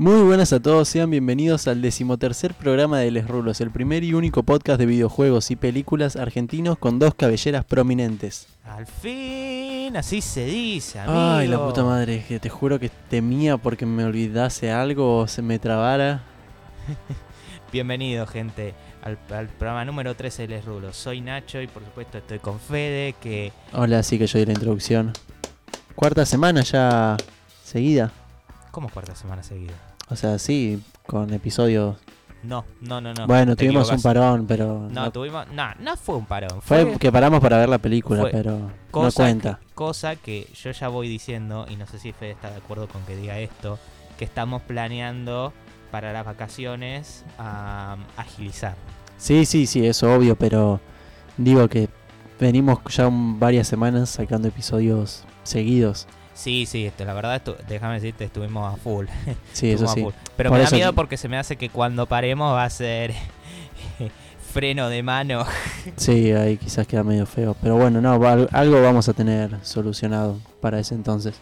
Muy buenas a todos, sean bienvenidos al decimotercer programa de Les Rulos, el primer y único podcast de videojuegos y películas argentinos con dos cabelleras prominentes. Al fin, así se dice, amigo. Ay, la puta madre, que te juro que temía porque me olvidase algo o se me trabara. Bienvenido, gente, al, al programa número 13 de Les Rulos. Soy Nacho y por supuesto estoy con Fede, que... Hola, sí que yo di la introducción. Cuarta semana ya seguida. ¿Cómo cuarta semana seguida? O sea, sí, con episodios. No, no, no, no. bueno, te tuvimos un parón, pero. No, no- tuvimos... No, no fue un parón. fue que paramos para ver la película, fue pero no cosa cuenta. cosa que yo ya voy diciendo, y no sé si Fede está de acuerdo con que diga esto, que estamos planeando para las vacaciones agilizar. Sí, sí, sí, eso obvio, pero digo que venimos ya un- varias semanas sacando episodios seguidos. Sí, sí, esto, la verdad, estu- déjame decirte, estuvimos a full. Sí, eso sí. full. Pero Por me da miedo porque se me hace que cuando paremos va a ser freno de mano. Sí, ahí quizás queda medio feo. Pero bueno, no, algo vamos a tener solucionado para ese entonces.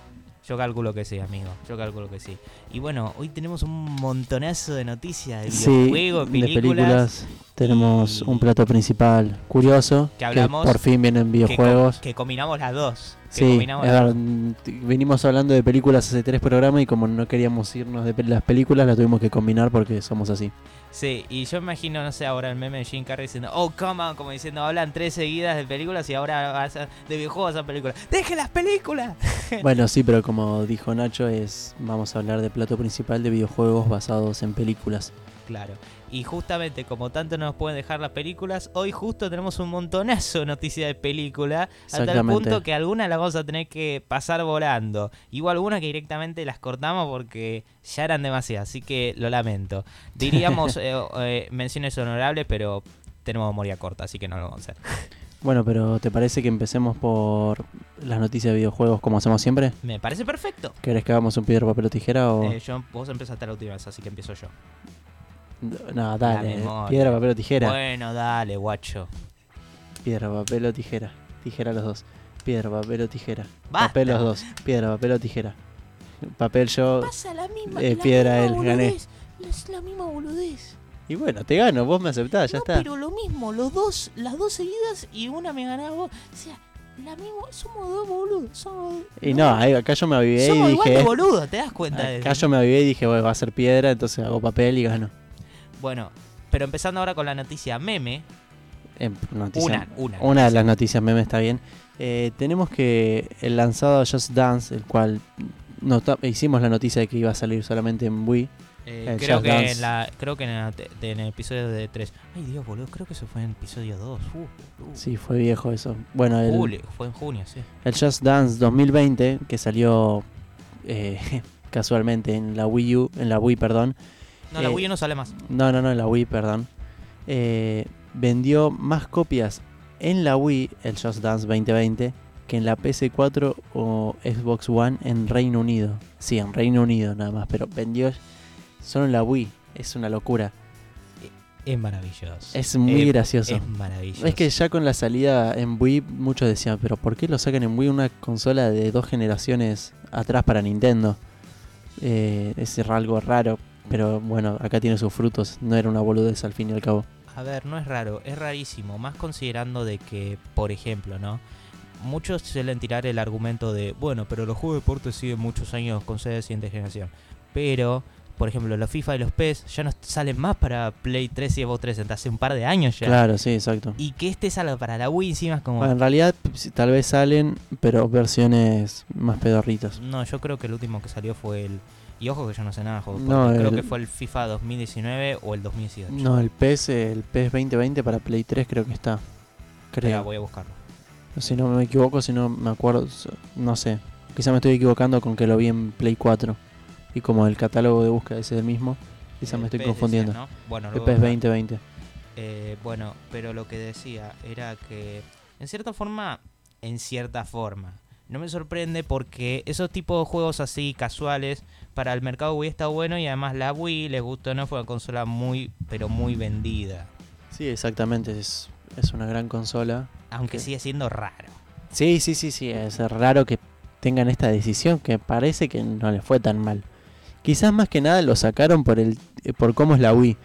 Yo calculo que sí, amigo. Yo calculo que sí. Y bueno, hoy tenemos un montonazo de noticias de Sí, videojuegos, de películas. películas tenemos un plato principal curioso. Que hablamos por fin vienen que, videojuegos. que combinamos las dos. Que Sí, combinamos las mm, venimos hablando de películas hace tres programas y como no queríamos irnos de las películas, las tuvimos que combinar porque somos así. Sí, y yo imagino, no sé, ahora el meme de Jim Carrey diciendo, oh, come on, como diciendo, hablan tres seguidas de películas y ahora vas a- de videojuegos a películas. ¡Deje las películas! bueno, sí, pero como dijo Nacho, es vamos a hablar de plato principal de videojuegos basados en películas. Claro. Y justamente como tanto nos pueden dejar las películas, hoy justo tenemos un montonazo de noticias de película, a tal punto que algunas las vamos a tener que pasar volando. Igual algunas que directamente las cortamos porque ya eran demasiadas, así que lo lamento. Diríamos eh, eh, menciones honorables, pero tenemos memoria corta, así que no lo vamos a hacer. Bueno, pero ¿te parece que empecemos por las noticias de videojuegos como hacemos siempre? Me parece perfecto. ¿Querés que hagamos un piedra, papel o tijera o...? Eh, yo, vos empezaste la última vez, así que empiezo yo. No, dale. memoria. Piedra, papel o tijera. Bueno, dale, guacho. Piedra, papel o tijera. Tijera los dos. Piedra, papel o tijera. Basta. Papel los dos. Piedra, papel o tijera. Papel yo. Pasa la misma, Eh, la piedra misma él, gané. boludez, Es la misma boludez. Y bueno, te gano, vos me aceptás, ya no, está. pero lo mismo, los dos, las dos seguidas y una me ganaba vos. O sea, la misma, somos dos boludos. Somos, Y no, ahí- acá yo me avivé y Somos igual dije. de boludo, ¿te das cuenta de Acá yo me avivé y dije, bueno, va a ser piedra, entonces hago papel y gano. Bueno, pero empezando ahora con la noticia meme. Eh, noticia- Una, una. Una de las noticias meme está bien. Eh, tenemos que el lanzado Just Dance, el cual nota- hicimos la noticia de que iba a salir solamente en Wii. Eh, creo, que en la, creo que en, la el episodio de 3. Ay, Dios, boludo, creo que eso fue en el episodio 2. Uh, uh. Sí, fue viejo eso. Bueno, el, Julio, fue en junio, sí. el Just Dance 2020, que salió eh, casualmente en la Wii U, en la Wii, perdón. No, la Eh, Wii U no sale más. No, no, no, en la Wii, perdón. Eh, vendió más copias en la Wii, el Just Dance 2020, que en la PS4 o Xbox One en Reino Unido. Sí, en Reino Unido nada más, pero vendió solo en la Wii. Es una locura. Es maravilloso. Es muy gracioso. Es maravilloso. Es que ya con la salida en Wii, muchos decían, pero ¿por qué lo sacan en Wii una consola de dos generaciones atrás para Nintendo? Eh, es algo raro, pero bueno, acá tiene sus frutos. No era una boludez al fin y al cabo. A ver, no es raro, es rarísimo, más considerando de que, por ejemplo, ¿no? Muchos suelen tirar el argumento de, bueno, pero los juegos de deporte siguen muchos años con sede de siguiente generación. Pero, por ejemplo, los FIFA y los PES ya no salen más para Play 3 y Xbox 300, hace un par de años ya. Claro, sí, exacto. Y que este salga para la Wii encima es como... Bueno, en realidad sí, tal vez salen, pero versiones más pedorritas. No, yo creo que el último que salió fue el... Y ojo que yo no sé nada de juegos, No, creo el- que fue el FIFA 2019 o el 2018. No, el PES, el PES 2020 para Play 3 creo que está. Espera, Creo. voy a buscarlo. Si no me equivoco, si no me acuerdo, no sé. Quizá me estoy equivocando con que lo vi en Play 4. Y como el catálogo de búsqueda es el mismo, quizá El me estoy PES confundiendo. decía, ¿no? Bueno, El PES 2020. Eh, bueno, pero lo que decía era que, en cierta forma, en cierta forma, no me sorprende porque esos tipos de juegos así casuales para el mercado Wii está bueno y además la Wii, les gustó no, fue una consola muy, pero muy vendida. Sí, exactamente. Es, es una gran consola. Aunque Ok. sigue siendo raro. Sí, sí, sí, sí. Es raro que tengan esta decisión que parece que no les fue tan mal. Quizás más que nada lo sacaron por el eh, por cómo es la Wii.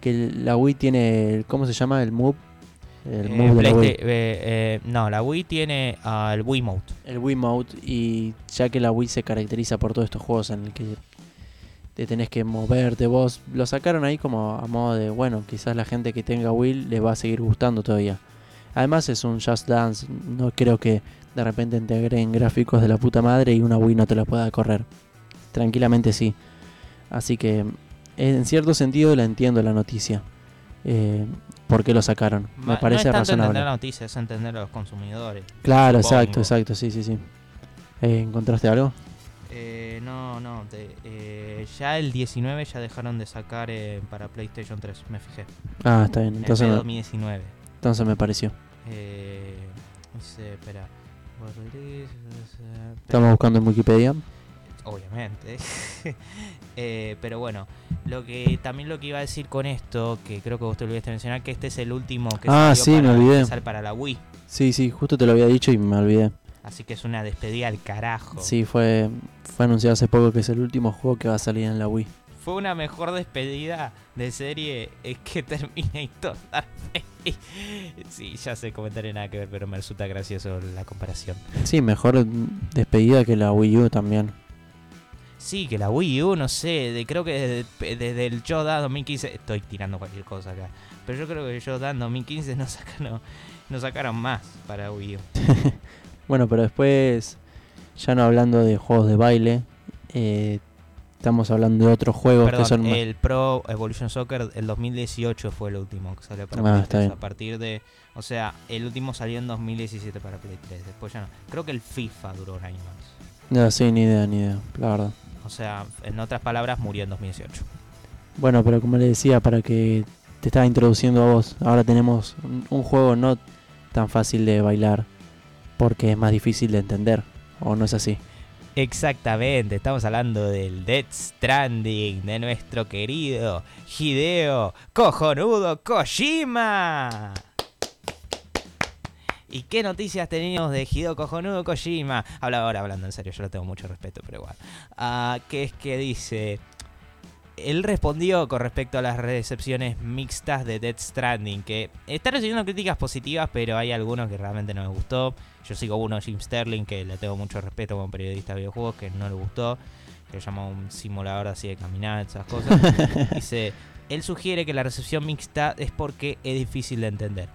Que la Wii tiene, ¿cómo se llama? El Move. El Eh, Move de la Wii. eh, eh, no, la Wii tiene ah, el Wiimote. El Wiimote. Y ya que la Wii se caracteriza por todos estos juegos en el que te tenés que moverte vos. Lo sacaron ahí como a modo de, bueno, quizás la gente que tenga Wii le va a seguir gustando todavía. Además es un Just Dance. No creo que de repente te agreguen gráficos de la puta madre y una Wii no te la pueda correr. Tranquilamente sí. Así que en cierto sentido la entiendo la noticia. Eh, ¿Por qué lo sacaron? Me Ma- parece no es razonable. entender la noticia, es entender a los consumidores. Claro, supongo. exacto, exacto, sí, sí, sí. Eh, ¿Encontraste algo? Eh, no, no, eh, ya el 19 ya dejaron de sacar eh, para PlayStation 3, me fijé. Ah, está bien, En entonces el me, 2019. entonces me pareció. Eh, dice, espera. Estamos buscando en Wikipedia. obviamente. Eh, pero bueno, lo que también lo que iba a decir con esto, que creo que vos te olvidaste mencionar, que este es el último que Ah, salió sí, me para, olvidé. para la Wii. Sí, sí, justo te lo había dicho y me olvidé. Así que es una despedida al carajo. Sí, fue, fue anunciado hace poco que es el último juego que va a salir en la Wii. Fue una mejor despedida de serie que Terminator. sí, ya sé, comentario nada que ver, pero me resulta gracioso la comparación. Sí, mejor despedida que la Wii U también. Sí, que la Wii U, no sé, de, creo que desde, desde el Yoda 2015, estoy tirando cualquier cosa acá, pero yo creo que el Yoda 2015 no sacaron, no sacaron más para Wii U. Bueno, pero después, ya no hablando de juegos de baile, eh, estamos hablando de otros juegos Perdón, que son más- el Pro Evolution Soccer, el 2018 fue el último que salió para Ah, Play está 3. bien. A partir de, o sea, el último salió en 2017 para Play 3, después ya no. Creo que el FIFA duró un año más. No, sí, ni idea, ni idea, la verdad. O sea, en otras palabras, murió en 2018. Bueno, pero como le decía, para que te estaba introduciendo a vos, ahora tenemos un, un juego no tan fácil de bailar, porque es más difícil de entender, o no es así. Exactamente, estamos hablando del Dead Stranding de nuestro querido Hideo Cojonudo Kojima. ¿Y qué noticias tenemos de Hideo Cojonudo Kojima? Habla ahora hablando en serio, yo le tengo mucho respeto, pero igual. Ah, que es que dice. Él respondió con respecto a las recepciones mixtas de Dead Stranding, que está recibiendo críticas positivas, pero hay algunos que realmente no me gustó. Yo sigo uno, Jim Sterling, que le tengo mucho respeto como periodista de videojuegos, que no le gustó, que lo llama un simulador así de caminar, esas cosas. Dice, él sugiere que la recepción mixta es porque es difícil de entender.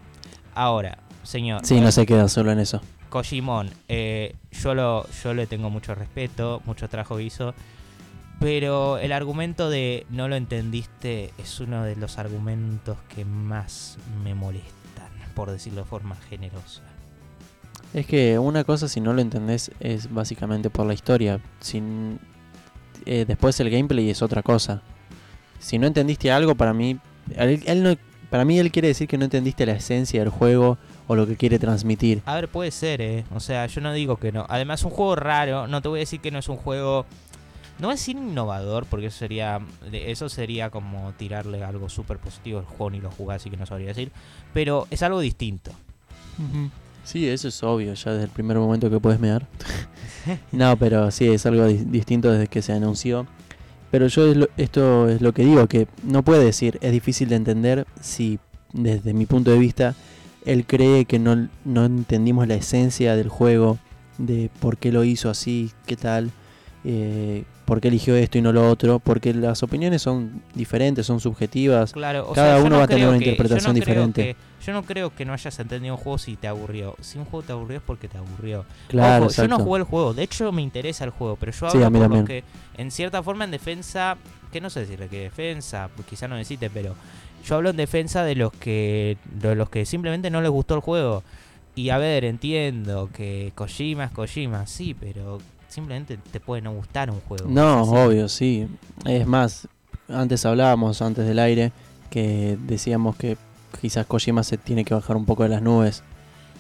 Ahora, señor. Sí, no se queda solo en eso. Kojimon, eh, yo, lo, yo le tengo mucho respeto, mucho trabajo hizo, pero el argumento de no lo entendiste es uno de los argumentos que más me molestan, por decirlo de forma generosa. Es que una cosa, si no lo entendés, es básicamente por la historia. Sin, eh, después el gameplay es otra cosa. Si no entendiste algo, para mí, él, él no, para mí él quiere decir que no entendiste la esencia del juego o lo que quiere transmitir. A ver, puede ser, ¿eh? O sea, yo no digo que no. Además, es un juego raro. No te voy a decir que no es un juego. No decir innovador, porque eso sería. Eso sería como tirarle algo súper positivo al juego ni lo jugás, así que no sabría decir. Pero es algo distinto. Sí, eso es obvio, ya desde el primer momento que puedes mear. no, pero sí, es algo di- distinto desde que se anunció. Pero yo es lo- esto es lo que digo, que no puede decir, es difícil de entender si desde mi punto de vista él cree que no, no entendimos la esencia del juego, de por qué lo hizo así, qué tal, eh, por qué eligió esto y no lo otro, porque las opiniones son diferentes, son subjetivas. Claro, o Cada sea, uno no va a tener una que- yo interpretación no diferente. que- yo no creo que no hayas entendido un juego si te aburrió. Si un juego te aburrió es porque te aburrió. Claro, Ojo, yo no jugué el juego, de hecho me interesa el juego, pero yo Sí, hablo a mí por los también. que, en cierta forma, en defensa, que no sé decirle que defensa, pues quizá no necesite, pero yo hablo en defensa de los que, de los que simplemente no les gustó el juego. Y a ver, entiendo que Kojima es Kojima, sí, pero simplemente te puede no gustar un juego. No, obvio, sí. Es más, antes hablábamos, antes del aire, que decíamos que quizás Kojima se tiene que bajar un poco de las nubes.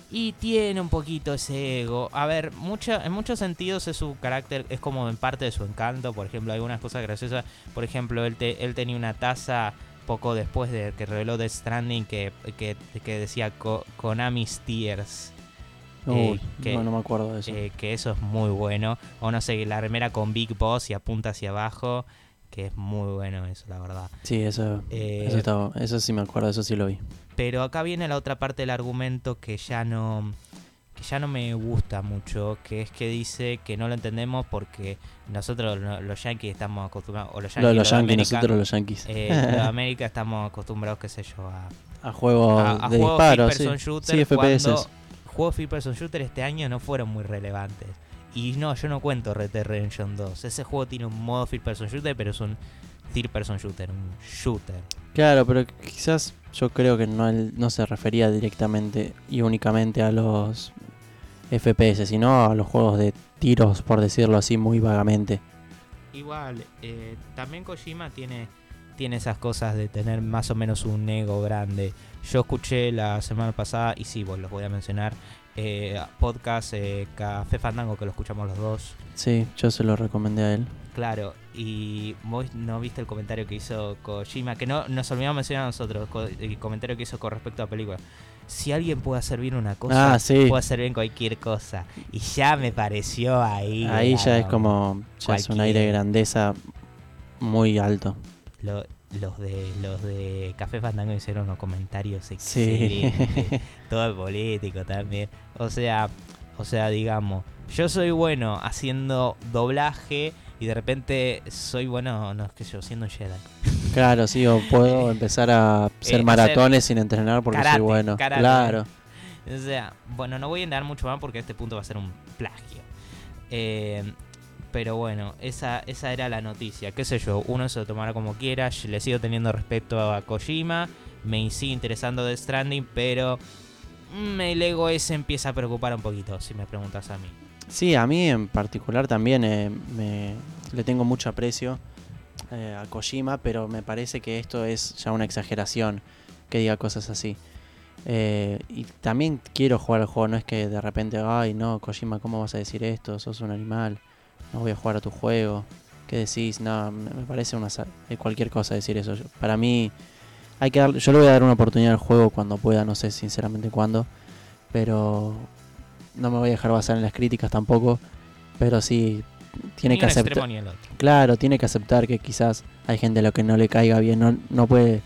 Y tiene un poquito ese ego. A ver, mucha, en muchos sentidos es su carácter, es como en parte de su encanto. Por ejemplo, algunas cosas graciosas. Por ejemplo, él, te- él tenía una taza poco después de que reveló Death Stranding que, que, que decía Ko- Konami's Tears. Eh, Uy, que- no, no me acuerdo de eso. eh, que eso es muy bueno. O no sé, la remera con Big Boss y apunta hacia abajo. que es muy bueno eso, la verdad. Sí, eso, Eh, eso, estaba- eso sí me acuerdo, eso sí lo vi. Pero acá viene la otra parte del argumento que ya no que ya no me gusta mucho, que es que dice que no lo entendemos porque nosotros lo- los yankees estamos acostumbrados, o los yankees, los los yankees, nosotros los yankees. eh, los América estamos acostumbrados, qué sé yo, a, a juegos a, a de juegos disparo, sí. shooter Sí, FPS. juegos first person shooter este año no fueron muy relevantes. Y no, yo no cuento Red Dead Redemption 2. Ese juego tiene un modo first person shooter, pero es un third person shooter, un shooter. Claro, pero quizás yo creo que no, no se refería directamente y únicamente a los FPS, sino a los juegos de tiros, por decirlo así, muy vagamente. Igual, eh, también Kojima tiene, tiene esas cosas de tener más o menos un ego grande. Yo escuché la semana pasada, y sí, vos los voy a mencionar, eh, podcast eh, Café Fandango, que lo escuchamos los dos. Sí, yo se lo recomendé a él. Claro, y vos no viste el comentario que hizo Kojima, que no nos olvidamos mencionar a nosotros, el comentario que hizo con respecto a la película. Si alguien puede hacer bien una cosa, Ah, sí. puede hacer bien cualquier cosa. Y ya me pareció ahí. Ahí ya es como, ya es un aire de grandeza muy alto. lo- los de los de Café Fandango hicieron unos comentarios Sí. excelentes. Todo el político también. O sea, o sea, digamos, yo soy bueno haciendo doblaje y de repente soy bueno, no, qué sé yo, siendo Jedi. Claro, sí, o puedo empezar a hacer hacer maratones sin entrenar porque karate, soy bueno. karate. Claro. O sea, bueno, no voy a andar mucho más porque este punto va a ser un plagio. Eh, pero bueno, esa, esa era la noticia. Qué sé yo, uno se lo tomará como quiera. Le sigo teniendo respeto a Kojima. Me sigue interesando The Stranding, pero mm, el ego ese empieza a preocupar un poquito, si me preguntas a mí. Sí, a mí en particular también eh, me, le tengo mucho aprecio eh, a Kojima, pero me parece que esto es ya una exageración que diga cosas así. Eh, y también quiero jugar al juego, no es que de repente, ay no, Kojima, ¿cómo vas a decir esto? Sos un animal, no voy a jugar a tu juego. ¿Qué decís? No, me parece una eh, cualquier cosa decir eso. Para mí, hay que dar, yo le voy a dar una oportunidad al juego cuando pueda, no sé sinceramente cuándo, pero no me voy a dejar basar en las críticas tampoco, pero sí tiene Ni que aceptar. Claro, tiene que aceptar que quizás hay gente a la que no le caiga bien, no, no puede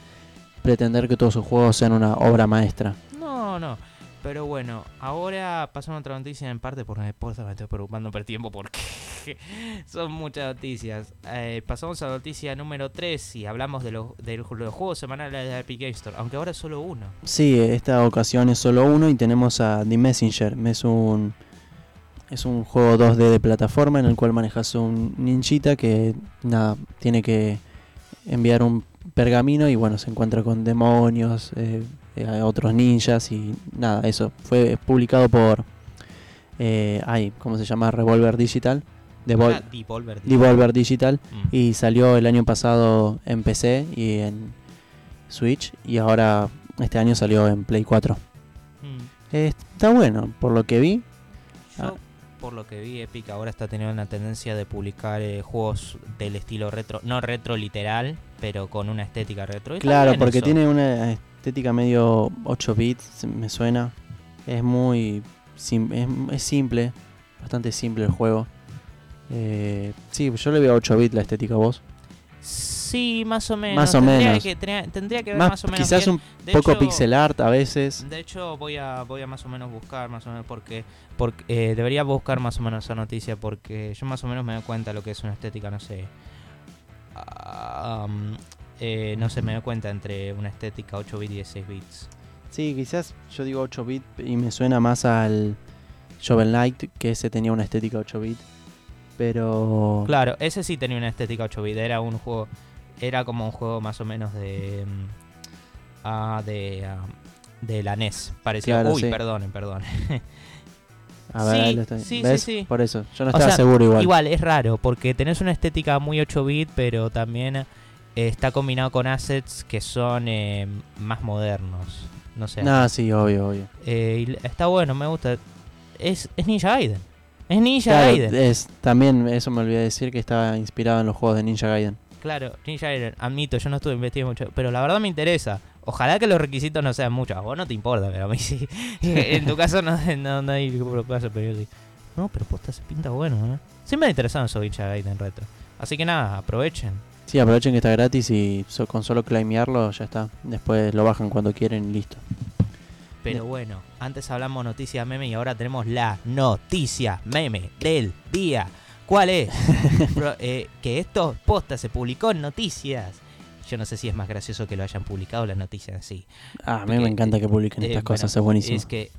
pretender que todos sus juegos sean una obra maestra. No, no. Pero bueno, ahora pasamos a otra noticia en parte porque mi esposa me estoy preocupando por el tiempo porque son muchas noticias. Eh, pasamos a la noticia número 3 y hablamos de los, de los juegos semanales de Epic Game Store, aunque ahora es solo uno. Sí, esta ocasión es solo uno y tenemos a The Messenger. Es un, es un juego 2D de plataforma en el cual manejas un ninjita que nada, tiene que enviar un pergamino y bueno, se encuentra con demonios, eh, eh, otros ninjas y nada, eso. Fue publicado por, eh, ay, ¿cómo se llama? Revolver Digital. Devol- Ah, Devolver. Devolver Digital. Mm. Y salió el año pasado en PC y en Switch. Y ahora este año salió en Play 4. Mm. Eh, está bueno, por lo que vi. Yo, Ah. por lo que vi, Epic ahora está teniendo una tendencia de publicar eh, juegos del estilo retro, no retro literal, pero con una estética retro. Y Claro, porque eso. tiene una estética medio 8 bits, me suena. Es muy sim- es, es simple, bastante simple el juego. Eh, sí, yo le veo 8 bits la estética a vos. Sí, más o menos. Más o Tendría menos. Que, tendría, tendría que ver Más, más, o menos. quizás bien. un De poco hecho- pixel art a veces. De hecho, voy a, voy a más o menos buscar, más o menos, porque, porque eh, debería buscar más o menos esa noticia, porque yo más o menos me doy cuenta de lo que es una estética, no sé. ah, um, eh, no sé, me doy cuenta entre una estética 8 bits y 16 bits. Sí, quizás yo digo 8 bit y me suena más al Shovel Knight, que ese tenía una estética 8 bit. Pero. Claro, ese sí tenía una estética 8 bits, era un juego, era como un juego más o menos de. ah, de. ah, de la NES, parecía. Claro, Uy, sí. perdonen, perdonen. A ver, Sí, lo estoy- sí, sí, ¿ves? sí. Por eso, yo no O estaba sea, seguro igual. Igual, es raro, porque tenés una estética muy 8 bit, pero también está combinado con assets que son eh, más modernos. No sé. No, sí, obvio, obvio. Eh, y está bueno, me gusta. Es, es Ninja Gaiden. Es Ninja Claro, Gaiden. es, también eso me olvidé decir que estaba inspirado en los juegos de Ninja Gaiden. Claro, Ninja Gaiden. Admito, yo no estuve investigando mucho, pero la verdad me interesa. Ojalá que los requisitos no sean muchos. A vos no te importa, pero a mí sí. en tu caso no, no, no hay preocupación, pero yo sí. No, pero posta se pinta bueno, ¿eh? Siempre me interesaron esos Ninja Gaiden retro. Así que nada, aprovechen. Sí, aprovechen que está gratis y so- con solo claimearlo ya está. Después lo bajan cuando quieren y listo. Pero bueno, antes hablamos noticia meme y ahora tenemos la noticia meme del día. ¿Cuál es? Pro- eh, que esto posta se publicó en noticias. Yo no sé si es más gracioso que lo hayan publicado la noticia en sí. Ah, a mí me encanta que publiquen Eh, estas bueno, cosas, es buenísimo. Es que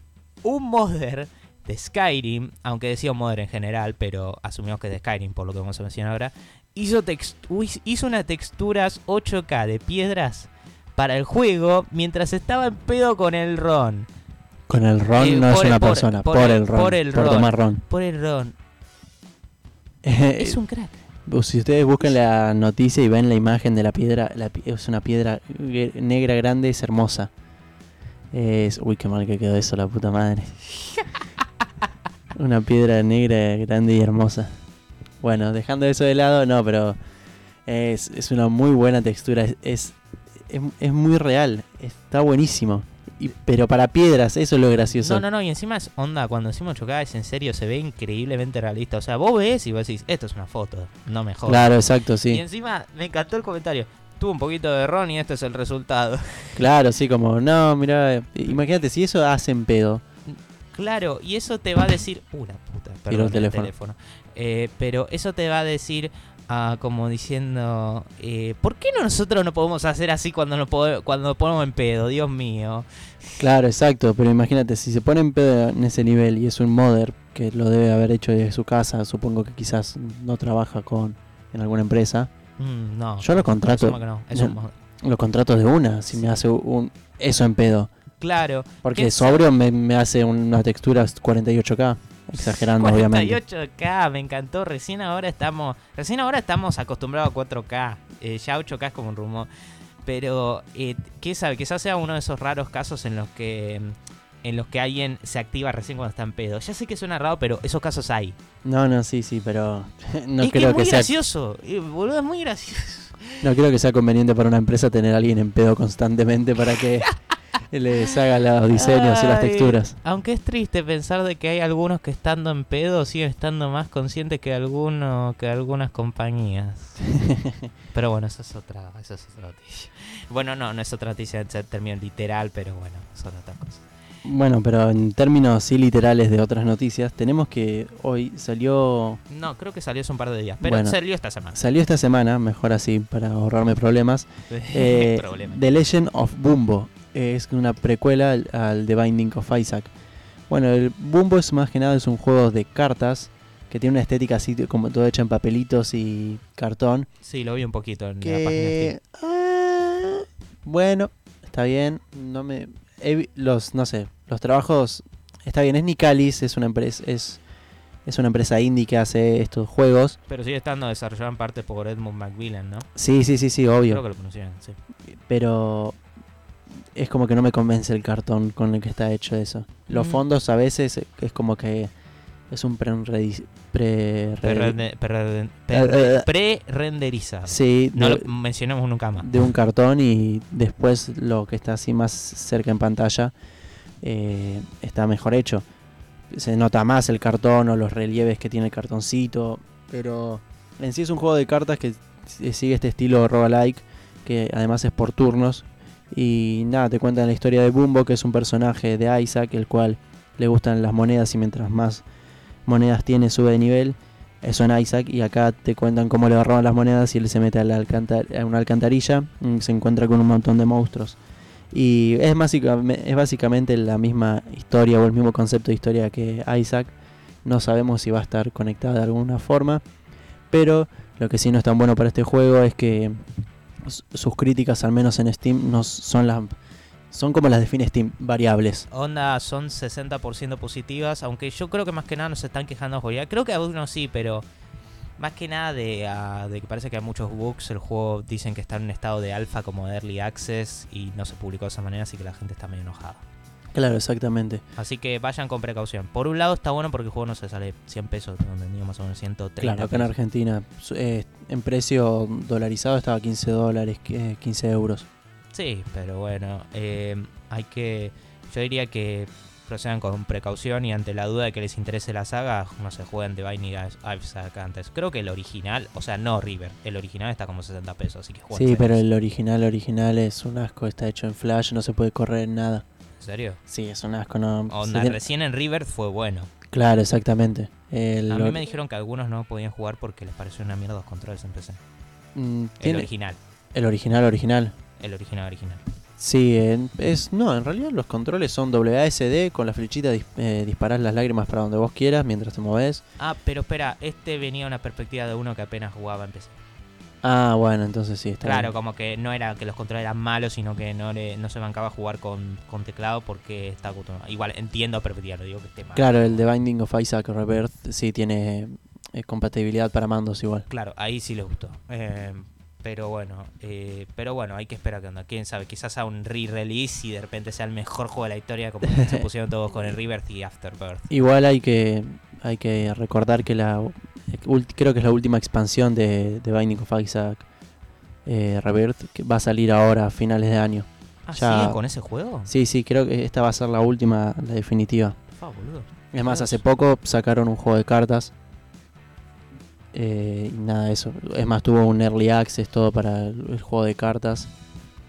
un modder de Skyrim, aunque decía un modder en general, pero asumimos que es de Skyrim por lo que vamos a mencionar ahora, hizo, hizo unas texturas 8K de piedras para el juego mientras estaba en pedo con el ron. Con el ron eh, no es por- una por- persona, por por, el- el ron. por el ron. tomar ron. Por el ron. Eh, Es un crack. Pues Si ustedes buscan la noticia y ven la imagen de la piedra, la es una piedra negra grande, es hermosa. Es, uy, qué mal que quedó eso, la puta madre. una piedra negra grande y hermosa. Bueno, dejando eso de lado, no, pero es, es una muy buena textura. Es, es, es, muy real, está buenísimo. Y, pero para piedras, eso es lo gracioso. No, no, no, y encima es onda, cuando decimos 8K es en serio, se ve increíblemente realista. O sea, vos ves y vos decís, esto es una foto, no me jodas. Claro, exacto, Y sí. encima me encantó el comentario. Tuvo un poquito de ron y este es el resultado. Claro, sí, como, no, mira, imagínate, si eso hacen pedo. Claro, y eso te va a decir. Uh, la puta, perdón, el el teléfono. Eh, pero eso te va a decir. ah, como diciendo, eh, ¿por qué no nosotros no podemos hacer así cuando nos, cuando nos ponemos en pedo? Dios mío. Claro, exacto, pero imagínate, si se pone en pedo en ese nivel y es un modder que lo debe haber hecho desde su casa, supongo que quizás no trabaja con en alguna empresa, Mm, no. Yo lo contrato. no, es un lo contrato de una si me hace un eso en pedo, Claro. porque ¿Qué sobrio me, me hace unas texturas 48K, exagerando obviamente. 48K, me encantó. Recién ahora estamos, recién ahora estamos acostumbrados a 4K. Eh, ya 8K es como un rumor. Pero, eh, ¿qué sabe? Quizás sea uno de esos raros casos en los que en los que alguien se activa recién cuando está en pedo. Ya sé que suena raro, pero esos casos hay. No, no, sí, sí, pero no es que es muy que sea gracioso. eh, boludo, es muy gracioso. no creo que sea conveniente para una empresa tener a alguien en pedo constantemente para que les haga los diseños y las texturas. Aunque es triste pensar de que hay algunos que estando en pedo siguen estando más conscientes que alguno, que algunas compañías. pero bueno, eso es otra, eso es otra noticia. Bueno, no, no es otra noticia en términos literal, pero bueno, son otras cosas. Bueno, pero en términos sí literales de otras noticias, tenemos que hoy salió No, creo que salió hace un par de días, pero Bueno. salió esta semana. salió esta semana, mejor así para ahorrarme problemas, eh, Problema. The Legend of Bumbo. Es una precuela al, al The Binding of Isaac. Bueno, el Bumbo es más que nada es un juego de cartas que tiene una estética así como todo hecha en papelitos y cartón. Sí, lo vi un poquito en la página ah, bueno está bien no me los no sé los trabajos está bien es Nicalis es una empresa es es una empresa indie que hace estos juegos. Pero sigue estando desarrollado en parte por Edmund Macmillan, ¿no? sí sí sí sí Creo obvio que lo pronuncian, sí. pero es como que no me convence el cartón con el que está hecho eso los Mm. fondos a veces eh, es como que es un pre, pre, pre- Eh, pre- eh. Pre-renderizado. sí No de- lo mencionemos nunca más. de un cartón y después lo que está así más cerca en pantalla eh, está mejor hecho. Se nota más el cartón o los relieves que tiene el cartoncito, pero en sí es un juego de cartas que sigue este estilo roguelike, que además es por turnos. Y nada, te cuentan la historia de Bumbo, que es un personaje de Isaac, el cual le gustan las monedas y mientras más monedas tiene sube de nivel. Eso en Isaac y acá te cuentan cómo le roban las monedas y él se mete a, a una alcantarilla y se encuentra con un montón de monstruos. Y es, es básicamente la misma historia o el mismo concepto de historia que Isaac. No sabemos si va a estar conectada de alguna forma. Pero lo que sí no es tan bueno para este juego es que sus críticas, al menos en Steam, no son las son como las define Steam, variables. Onda son 60% positivas, aunque yo creo que más que nada nos están quejando. Creo que algunos sí, pero más que nada de, de que parece que hay muchos bugs. El juego dicen que está en un estado de alfa como de early access y no se publicó de esa manera, así que la gente está medio enojada. Claro, exactamente. Así que vayan con precaución. Por un lado está bueno porque el juego no se sale 100 pesos, donde tenía más o menos 130 Claro, acá en. Argentina eh, en precio dolarizado estaba 15 dólares, que- 15 euros. Sí, pero bueno, eh, hay que. Yo diría que procedan con precaución y ante la duda de que les interese la saga, no se jueguen de Binding of Isaac antes. Creo que el original, o sea, no River, el original está como 60 pesos, así que jueguen. Sí, pero el original, original es un asco, está hecho en Flash, no se puede correr en nada. ¿En serio? Sí, es un asco, no. Onda, tiene- recién en River fue bueno. Claro, exactamente. El A mí me dijeron que algunos no podían jugar porque les pareció una mierda los controles en PC. mm, El tiene- original, el original, original. el original, original. Sí, en- es no, en realidad los controles son WASD con la flechita dis- eh, disparás las lágrimas para donde vos quieras mientras te moves. Ah, pero espera, este venía una perspectiva de uno que apenas jugaba en PC. Ah, bueno, entonces sí, está Claro, bien. como que no era que los controles eran malos, sino que no le, no se bancaba jugar con, con teclado porque está acostumbrado. Igual entiendo perspectiva, no digo que esté mal. Claro, el The Binding of Isaac Rebirth sí tiene eh, compatibilidad para mandos igual. Claro, ahí sí les gustó. Eh, pero bueno, eh, pero bueno, hay que esperar que onda. Quién sabe, quizás a un re-release y de repente sea el mejor juego de la historia, como se pusieron todos con el Rebirth y Afterbirth. Igual hay que hay que recordar que la creo que es la última expansión de, de Binding of Isaac eh, Rebirth que va a salir ahora a finales de año. Ah, Ya- ¿siguen con ese juego? Sí, sí, creo que esta va a ser la última, la definitiva. Boludo. Es más, hace poco sacaron un juego de cartas. Eh, y nada, eso. Es más, tuvo un early access todo para el, el juego de cartas.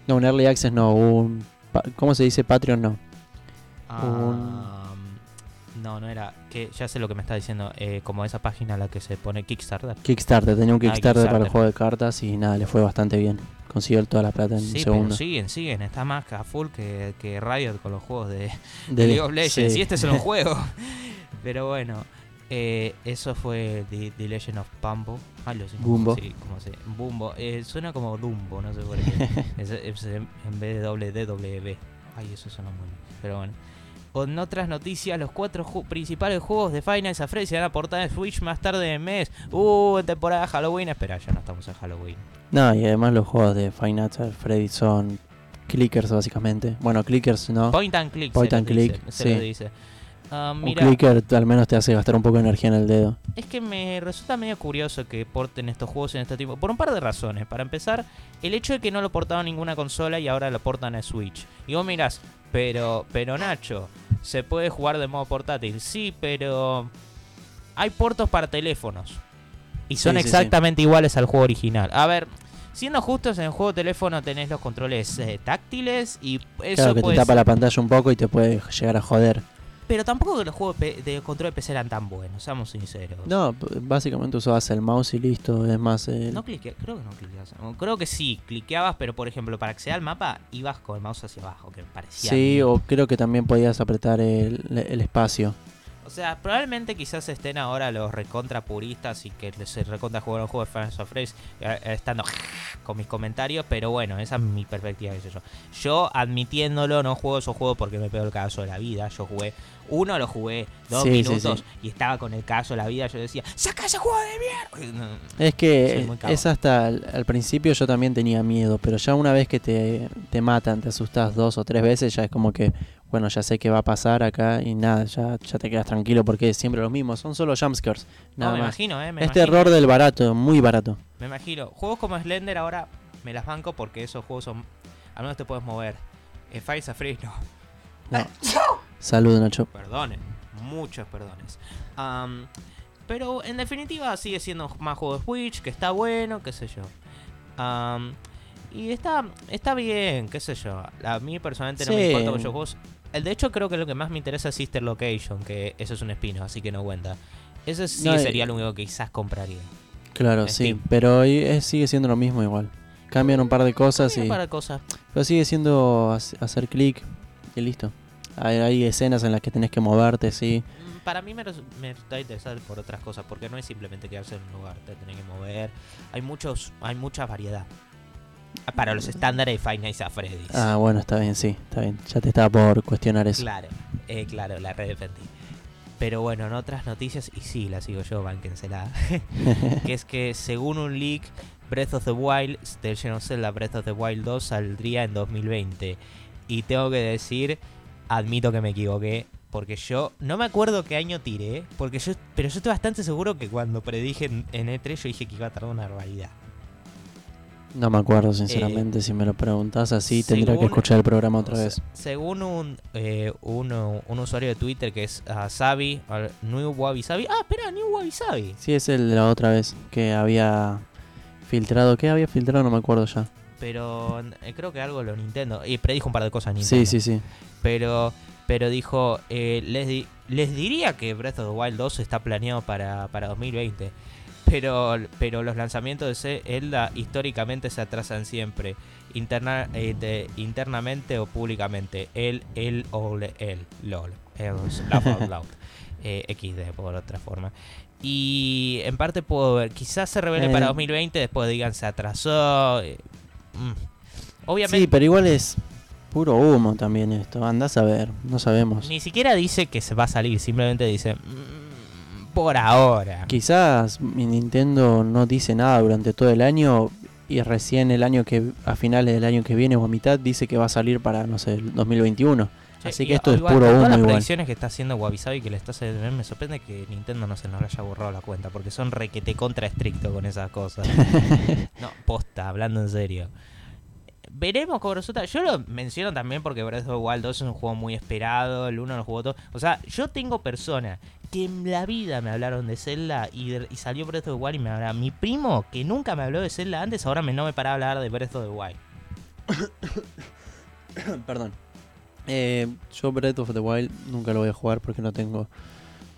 No, un early access no, un. ¿Cómo se dice Patreon? No. Ah, no, no era. que Ya sé lo que me está diciendo. eh, como esa página a la que se pone Kickstarter. Kickstarter, tenía un Ah, Kickstarter, para el juego de cartas y nada, le fue bastante bien. Consiguió toda la plata en un Sí, pero segundo. siguen, siguen. Está más a full que, que Riot con los juegos de, De- de League of Legends. sí. Y este es un juego. Pero bueno, eh, eso fue The, The Legend of Bumbo. Ah, lo sé, Bumbo. Sí, como se Bumbo. Eh, suena como Dumbo, no sé por qué. es, es en vez de doble D, doble B. Ay, eso suena muy mal. Pero bueno. Con otras noticias, los cuatro ju- principales juegos de Final Fantasy se van a portar en Switch más tarde de mes. Uh, en temporada de Halloween. Espera, ya no estamos en Halloween. No, y además los juegos de at Freddy son clickers básicamente. Bueno, clickers no. Point and click. Point se and dice, click, se sí. lo dice. Ah, un clicker al menos te hace gastar un poco de energía en el dedo. Es que me resulta medio curioso que porten estos juegos en este tipo. Por un par de razones. Para empezar, el hecho de que no lo portaban ninguna consola y ahora lo portan a Switch. Y vos mirás, pero, pero Nacho, ¿se puede jugar de modo portátil? Sí, pero hay puertos para teléfonos. Y son Sí, sí, exactamente iguales al juego original. A ver, siendo justos, en el juego de teléfono tenés los controles eh, táctiles y eso Claro que te tapa ser- la pantalla un poco y te puede llegar a joder. Pero tampoco que los juegos de, control de PC eran tan buenos, seamos sinceros. No, básicamente usabas el mouse y listo. Es más, el- No clique, creo que no cliqueabas. Creo que sí, cliqueabas, pero por ejemplo, para acceder al mapa ibas con el mouse hacia abajo, que parecía. sí, bien. o creo que también podías apretar el, el espacio. O sea, probablemente quizás estén ahora los recontra puristas y que se recontra jugaron juegos de Fans of Race eh, estando con mis comentarios, pero bueno, esa es mi perspectiva, qué sé yo. Yo admitiéndolo, no juego esos juegos porque me pego el caso de la vida. Yo jugué uno, lo jugué dos Sí, minutos sí. y estaba con el caso de la vida. Yo decía, ¡saca ese juego de mierda! No, Es que es hasta al, al principio yo también tenía miedo, pero ya una vez que te, te matan, te asustas dos o tres veces, ya es como que, bueno, ya sé qué va a pasar acá y nada, ya, ya te quedas tranquilo porque es siempre lo mismo, son solo jumpscares, No, nada me más. imagino, ¿eh? Me es imagino. terror del barato, muy barato. Me imagino. Juegos como Slender ahora me las banco porque esos juegos son. Al menos te puedes mover. En Fire Free no. No. Salud, Nacho. Perdonen. Muchos perdones. Pero en definitiva sigue siendo más juego de Switch, que está bueno, qué sé yo. Y está, está bien, qué sé yo. A mí personalmente no me importa muchos juegos. El de hecho creo que lo que más me interesa es Sister Location, que eso es un espino, así que no cuenta. Ese sí No, y- sería lo único que quizás compraría. Claro, sí, pero es- sigue siendo lo mismo igual. Cambian un par de cosas y... Para cosas. Pero sigue siendo hac- hacer clic y listo. Hay, hay escenas en las que tenés que moverte, sí. Mm, Para mí me, me está interesado por otras cosas, porque no es simplemente quedarse en un lugar, te tenés que mover. Hay muchos, hay mucha variedad. Ah, Para los estándares de Five Nights at Freddy's. Ah, bueno, está bien, sí, está bien. Ya te estaba por cuestionar eso. Claro, eh, claro, la redefendí. Pero bueno, en otras noticias, y sí, la sigo yo, bánquensela. que es que según un leak, Breath of the Wild, The Legend of Zelda Breath of the Wild 2 saldría en 2020. Y tengo que decir, admito que me equivoqué. Porque yo no me acuerdo qué año tiré. Porque yo, pero yo estoy bastante seguro que cuando predije en, en E3 yo dije que iba a tardar una barbaridad. No me acuerdo, sinceramente. si me lo preguntas así, tendría que escuchar el programa otra vez. Según un, eh, uno- un usuario de Twitter que es ah, Sabi, al- New Wabi Sabi. Ah, espera, New Wabi Sabi. Sí, es el de la otra vez que había filtrado. ¿Qué había filtrado? No me acuerdo ya. Pero eh, creo que algo lo Nintendo. Y predijo un par de cosas Sí, Nintendo. sí, sí. Pero, pero dijo, eh, les, di- les diría que Breath of the Wild 2 está planeado para, para 2020. Pero, pero los lanzamientos de Zelda históricamente se atrasan siempre. Interna, eh, de- internamente o públicamente. Él, él o le- él. LOL. El laugh out loud. Eh, XD por otra forma. Y en parte puedo ver, quizás se revele Eh. para 2020, después digan se atrasó. Mm. Obviamente. Sí, pero igual es puro humo también esto. Andás a ver, no sabemos. Ni siquiera dice que se va a salir, simplemente dice "Mm, por ahora. Quizás mi Nintendo no dice nada durante todo el año y recién el año que a finales del año que viene o a mitad dice que va a salir para no sé, el 2021. Así y que esto es igual, puro humo todas las igual. predicciones que está haciendo Wabi-Sabi que le está haciendo, me sorprende que Nintendo no se nos haya borrado la cuenta porque son requete contra estricto con esas cosas. no, posta, hablando en serio. Veremos cómo resulta. Yo lo menciono también porque Breath of the Wild 2 es un juego muy esperado. El 1 lo jugó todo. O sea, yo tengo personas que en la vida me hablaron de Zelda y, de- y salió Breath of the Wild y me habla. Mi primo, que nunca me habló de Zelda antes, ahora me, no me para hablar de Breath of the Wild. Perdón. Eh, yo Breath of the Wild nunca lo voy a jugar porque no tengo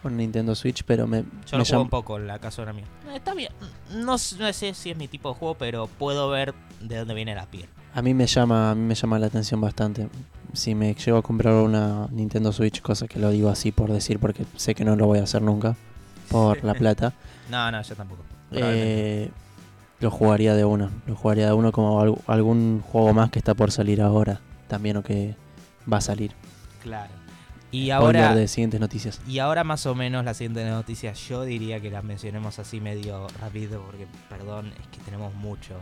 un Nintendo Switch, pero me, Yo me lo juego llama- un poco en la casona mía. Eh, Está bien. No, no sé si es mi tipo de juego, pero puedo ver de dónde viene la piel. a mí me llama a mí me llama la atención bastante. Si me llego a comprar una Nintendo Switch, cosa que lo digo así por decir porque sé que no lo voy a hacer nunca por la plata. No, no, yo tampoco. Eh, lo jugaría de uno. Lo jugaría de uno como al- algún juego más que está por salir ahora. También o que va a salir. Claro. Y ahora, de siguientes noticias. y ahora más o menos la siguiente noticia, yo diría que las mencionemos así medio rápido porque, perdón, es que tenemos mucho.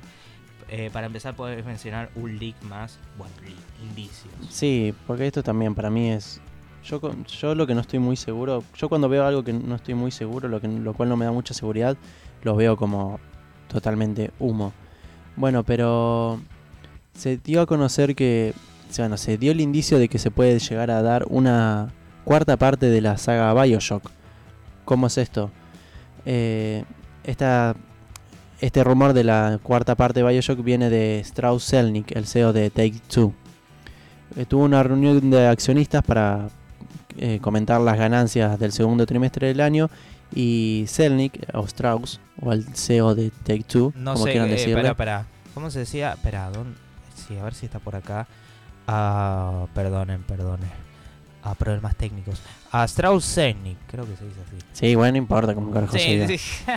Eh, para empezar, puedes mencionar un leak más. Bueno, indicios. Sí, porque esto también para mí es. Yo, yo lo que no estoy muy seguro. Yo cuando veo algo que no estoy muy seguro, lo, que, lo cual no me da mucha seguridad, lo veo como totalmente humo. Bueno, pero se dio a conocer que. Bueno, se dio el indicio de que se puede llegar a dar una cuarta parte de la saga Bioshock. ¿Cómo es esto? Eh, esta, este rumor de la cuarta parte de Bioshock viene de Strauss Zelnick, el CEO de Take Two. Eh, tuvo una reunión de accionistas para eh, comentar las ganancias del segundo trimestre del año y Zelnick, o Strauss, o el CEO de Take Two, No como sé, quieran eh, decirle. espera. ¿Cómo se decía? Espera, ¿dónde? Sí, a ver si está por acá. Ah, perdonen, perdonen. Ah, problemas técnicos. A Strauss Zelnick, creo que se dice así. Sí, bueno, no importa cómo carajo se Sí.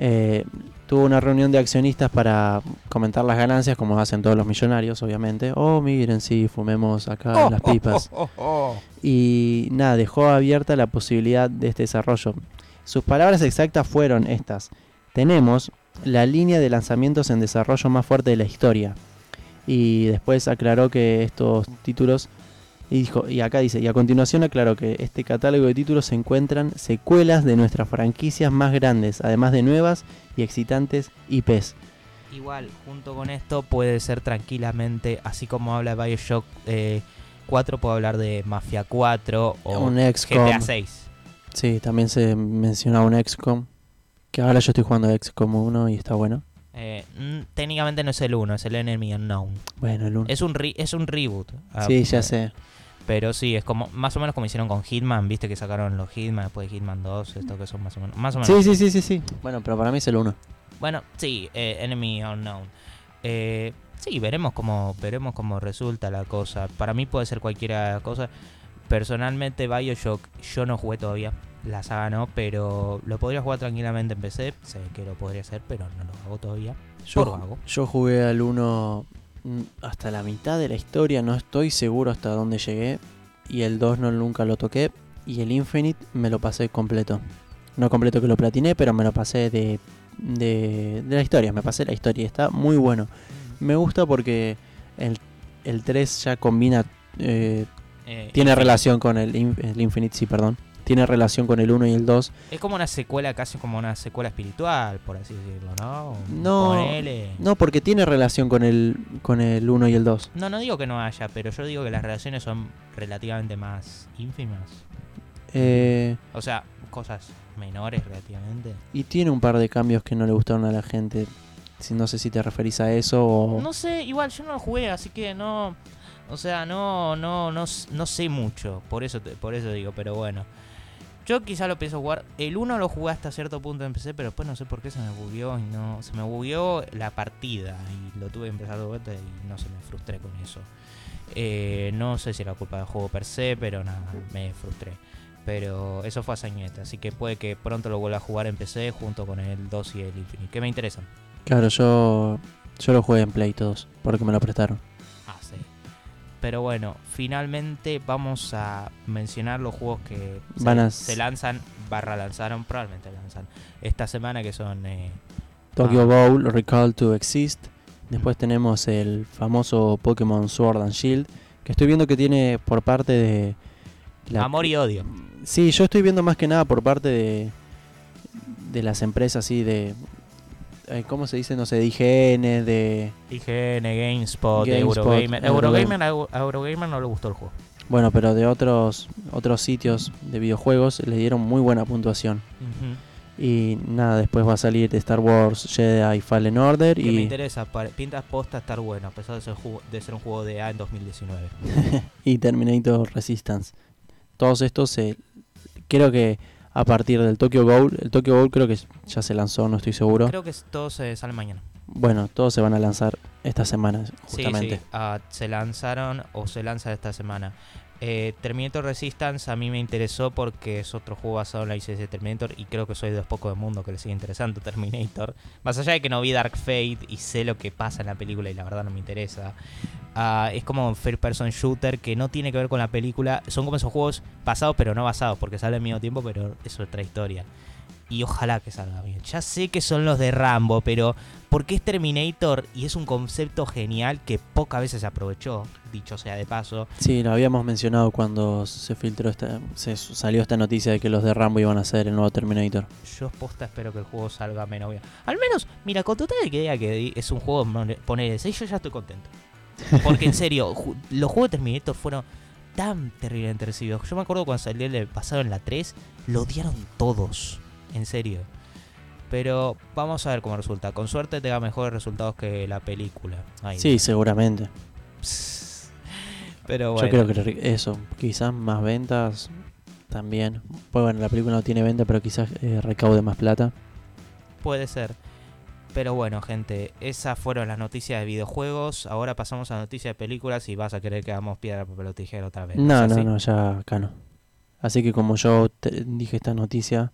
Eh, tuvo una reunión de accionistas para comentar las ganancias, como hacen todos los millonarios, obviamente. Oh, miren, sí, fumemos acá en las pipas. Oh, oh, oh. y nada, dejó abierta la posibilidad de este desarrollo. Sus palabras exactas fueron estas. Tenemos la línea de lanzamientos en desarrollo más fuerte de la historia. Y después aclaró que estos títulos, y, dijo, y acá dice, y a continuación aclaró que este catálogo de títulos se encuentran secuelas de nuestras franquicias más grandes, además de nuevas y excitantes IPs. Igual, junto con esto puede ser tranquilamente, así como habla de Bioshock eh, 4, puedo hablar de Mafia 4 o un XCOM. GTA 6. Sí, también se mencionaba un XCOM. Que ahora yo estoy jugando XCOM 1 y está bueno. Eh, mm, técnicamente no es el 1, es el Enemy Unknown. Bueno, el 1. Es un, re- es un reboot. Ah, Sí, ya sé. Pero sí, es como más o menos como hicieron con Hitman, viste que sacaron los Hitman después de Hitman 2, esto que son más o menos. Más o menos. Sí, sí, sí, sí, sí. Bueno, pero para mí es el 1. Bueno, sí, eh, Enemy Unknown. Eh, sí, veremos cómo, veremos cómo resulta la cosa. Para mí puede ser cualquier cosa. Personalmente, Bioshock, yo no jugué todavía. La saga no, pero lo podría jugar tranquilamente en PC. Sé que lo podría hacer, pero no lo hago todavía. Yo, Por vago. yo jugué al 1 mm, hasta la mitad de la historia, no estoy seguro hasta dónde llegué. Y el 2 no, nunca lo toqué. Y el Infinite me lo pasé completo. No completo que lo platiné, pero me lo pasé de, de, de la historia. Me pasé la historia y está muy bueno. Me gusta porque el, el 3 ya combina... eh, Eh, tiene Infinite. relación con el, el Infinite, sí, perdón. Tiene relación con el 1 y el 2. Es como una secuela, casi como una secuela espiritual, por así decirlo, ¿no? No. No, porque tiene relación con el, con el 1 y el 2. No, no digo que no haya, pero yo digo que las relaciones son relativamente más ínfimas. Eh, O sea, cosas menores relativamente. y tiene un par de cambios que no le gustaron a la gente. Si, no sé si te referís a eso o... No sé, igual yo no lo jugué, así que no. O sea, no, no, no, no sé mucho. Por eso, te- por eso digo, pero bueno. Yo quizá lo pienso jugar. El 1 lo jugué hasta cierto punto en PC, pero después no sé por qué se me bugueó y no. Se me bugueó la partida y lo tuve que empezar de vuelta y no se me frustré con eso. Eh, no sé si era culpa del juego per se, pero nada, me frustré. Pero eso fue años, así que puede que pronto lo vuelva a jugar en PC junto con el 2 y el Infinite, que me interesan. Claro, yo, yo lo jugué en Play todos, porque me lo prestaron. Pero bueno, finalmente vamos a mencionar los juegos que se, Van a- se lanzan, barra lanzaron, probablemente lanzan esta semana, que son... eh, Tokyo Ah. Bowl, Recall to Exist. Después tenemos el famoso Pokémon Sword and Shield, que estoy viendo que tiene por parte de... la- Amor y Odio. Sí, yo estoy viendo más que nada por parte de, de las empresas, así de... eh, ¿Cómo se dice? No sé, de IGN, de... IGN, GameSpot, GameSpot, Eurogamer. Eurogamer. Eurogamer, a Eurogamer no le gustó el juego. Bueno, pero de otros, otros sitios de videojuegos le dieron muy buena puntuación. Y nada, después va a salir Star Wars Jedi Fallen Order Que me y, interesa, pare- pinta posta estar bueno, a pesar de ser, de ser un juego de A en 2019. y Terminator Resistance. Todos estos eh, creo que a partir del Tokyo Bowl, el Tokyo Bowl creo que ya se lanzó, no estoy seguro. Creo que todos se salen mañana. Bueno, todos se van a lanzar esta semana, Sí, justamente. sí, ah, se lanzaron o se lanza esta semana. Eh, Terminator Resistance a mí me interesó porque es otro juego basado en la licencia de Terminator y creo que soy de los pocos del mundo que le sigue interesando Terminator. Más allá de que no vi Dark Fate y sé lo que pasa en la película y la verdad no me interesa. Ah, es como un first person shooter que no tiene que ver con la película. Son como esos juegos pasados pero no basados porque sale al mismo tiempo pero es otra historia. Y ojalá que salga bien. Ya sé que son los de Rambo, pero porque es Terminator y es un concepto genial que pocas veces se aprovechó, dicho sea de paso. Sí, lo habíamos mencionado cuando se filtró esta, se salió esta noticia de que los de Rambo iban a ser el nuevo Terminator. Yo posta espero que el juego salga menos bien. Al menos, mira, con total de que diga que es un juego poner ese, yo ya estoy contento. Porque en serio, los juegos de Terminator fueron tan terriblemente recibidos. Yo me acuerdo cuando salió el pasado en la 3, lo odiaron todos. En serio. Pero vamos a ver cómo resulta. Con suerte tenga mejores resultados que la película. Sí, seguramente. Pss. Pero bueno. Yo creo que eso, quizás más ventas también. Pues bueno, la película no tiene venta, pero quizás eh, recaude más plata. Puede ser. Pero bueno, gente, esas fueron las noticias de videojuegos. Ahora pasamos a noticias de películas y vas a querer que hagamos piedra, papel o tijera otra vez. No, no, así? no, ya acá no. Así que como yo te dije esta noticia,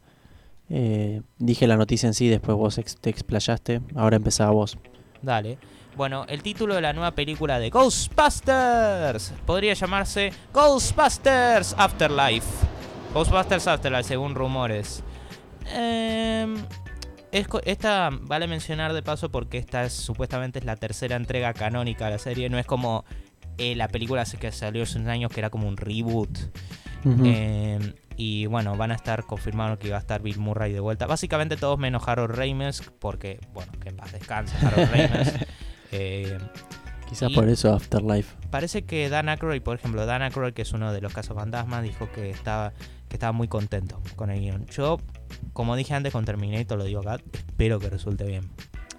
eh, dije la noticia en sí, después vos ex- te explayaste, ahora empezaba vos. Dale. Bueno, el título de la nueva película de Ghostbusters podría llamarse Ghostbusters Afterlife. Ghostbusters Afterlife, según rumores. Em, esta vale mencionar de paso porque esta es supuestamente es la tercera entrega canónica de la serie. No es como eh, la película que salió hace unos años que era como un reboot. Eh, y bueno, van a estar confirmando que va a estar Bill Murray de vuelta. Básicamente todos menos Harold Ramis, porque, bueno, que en paz descanse Harold Ramis. Eh, quizás por eso Afterlife. parece que Dan Aykroyd, por ejemplo, Dan Aykroyd, que es uno de los casos fantasmas, dijo que estaba, que estaba muy contento con el guion. Yo, como dije antes con Terminator, lo digo acá, espero que resulte bien.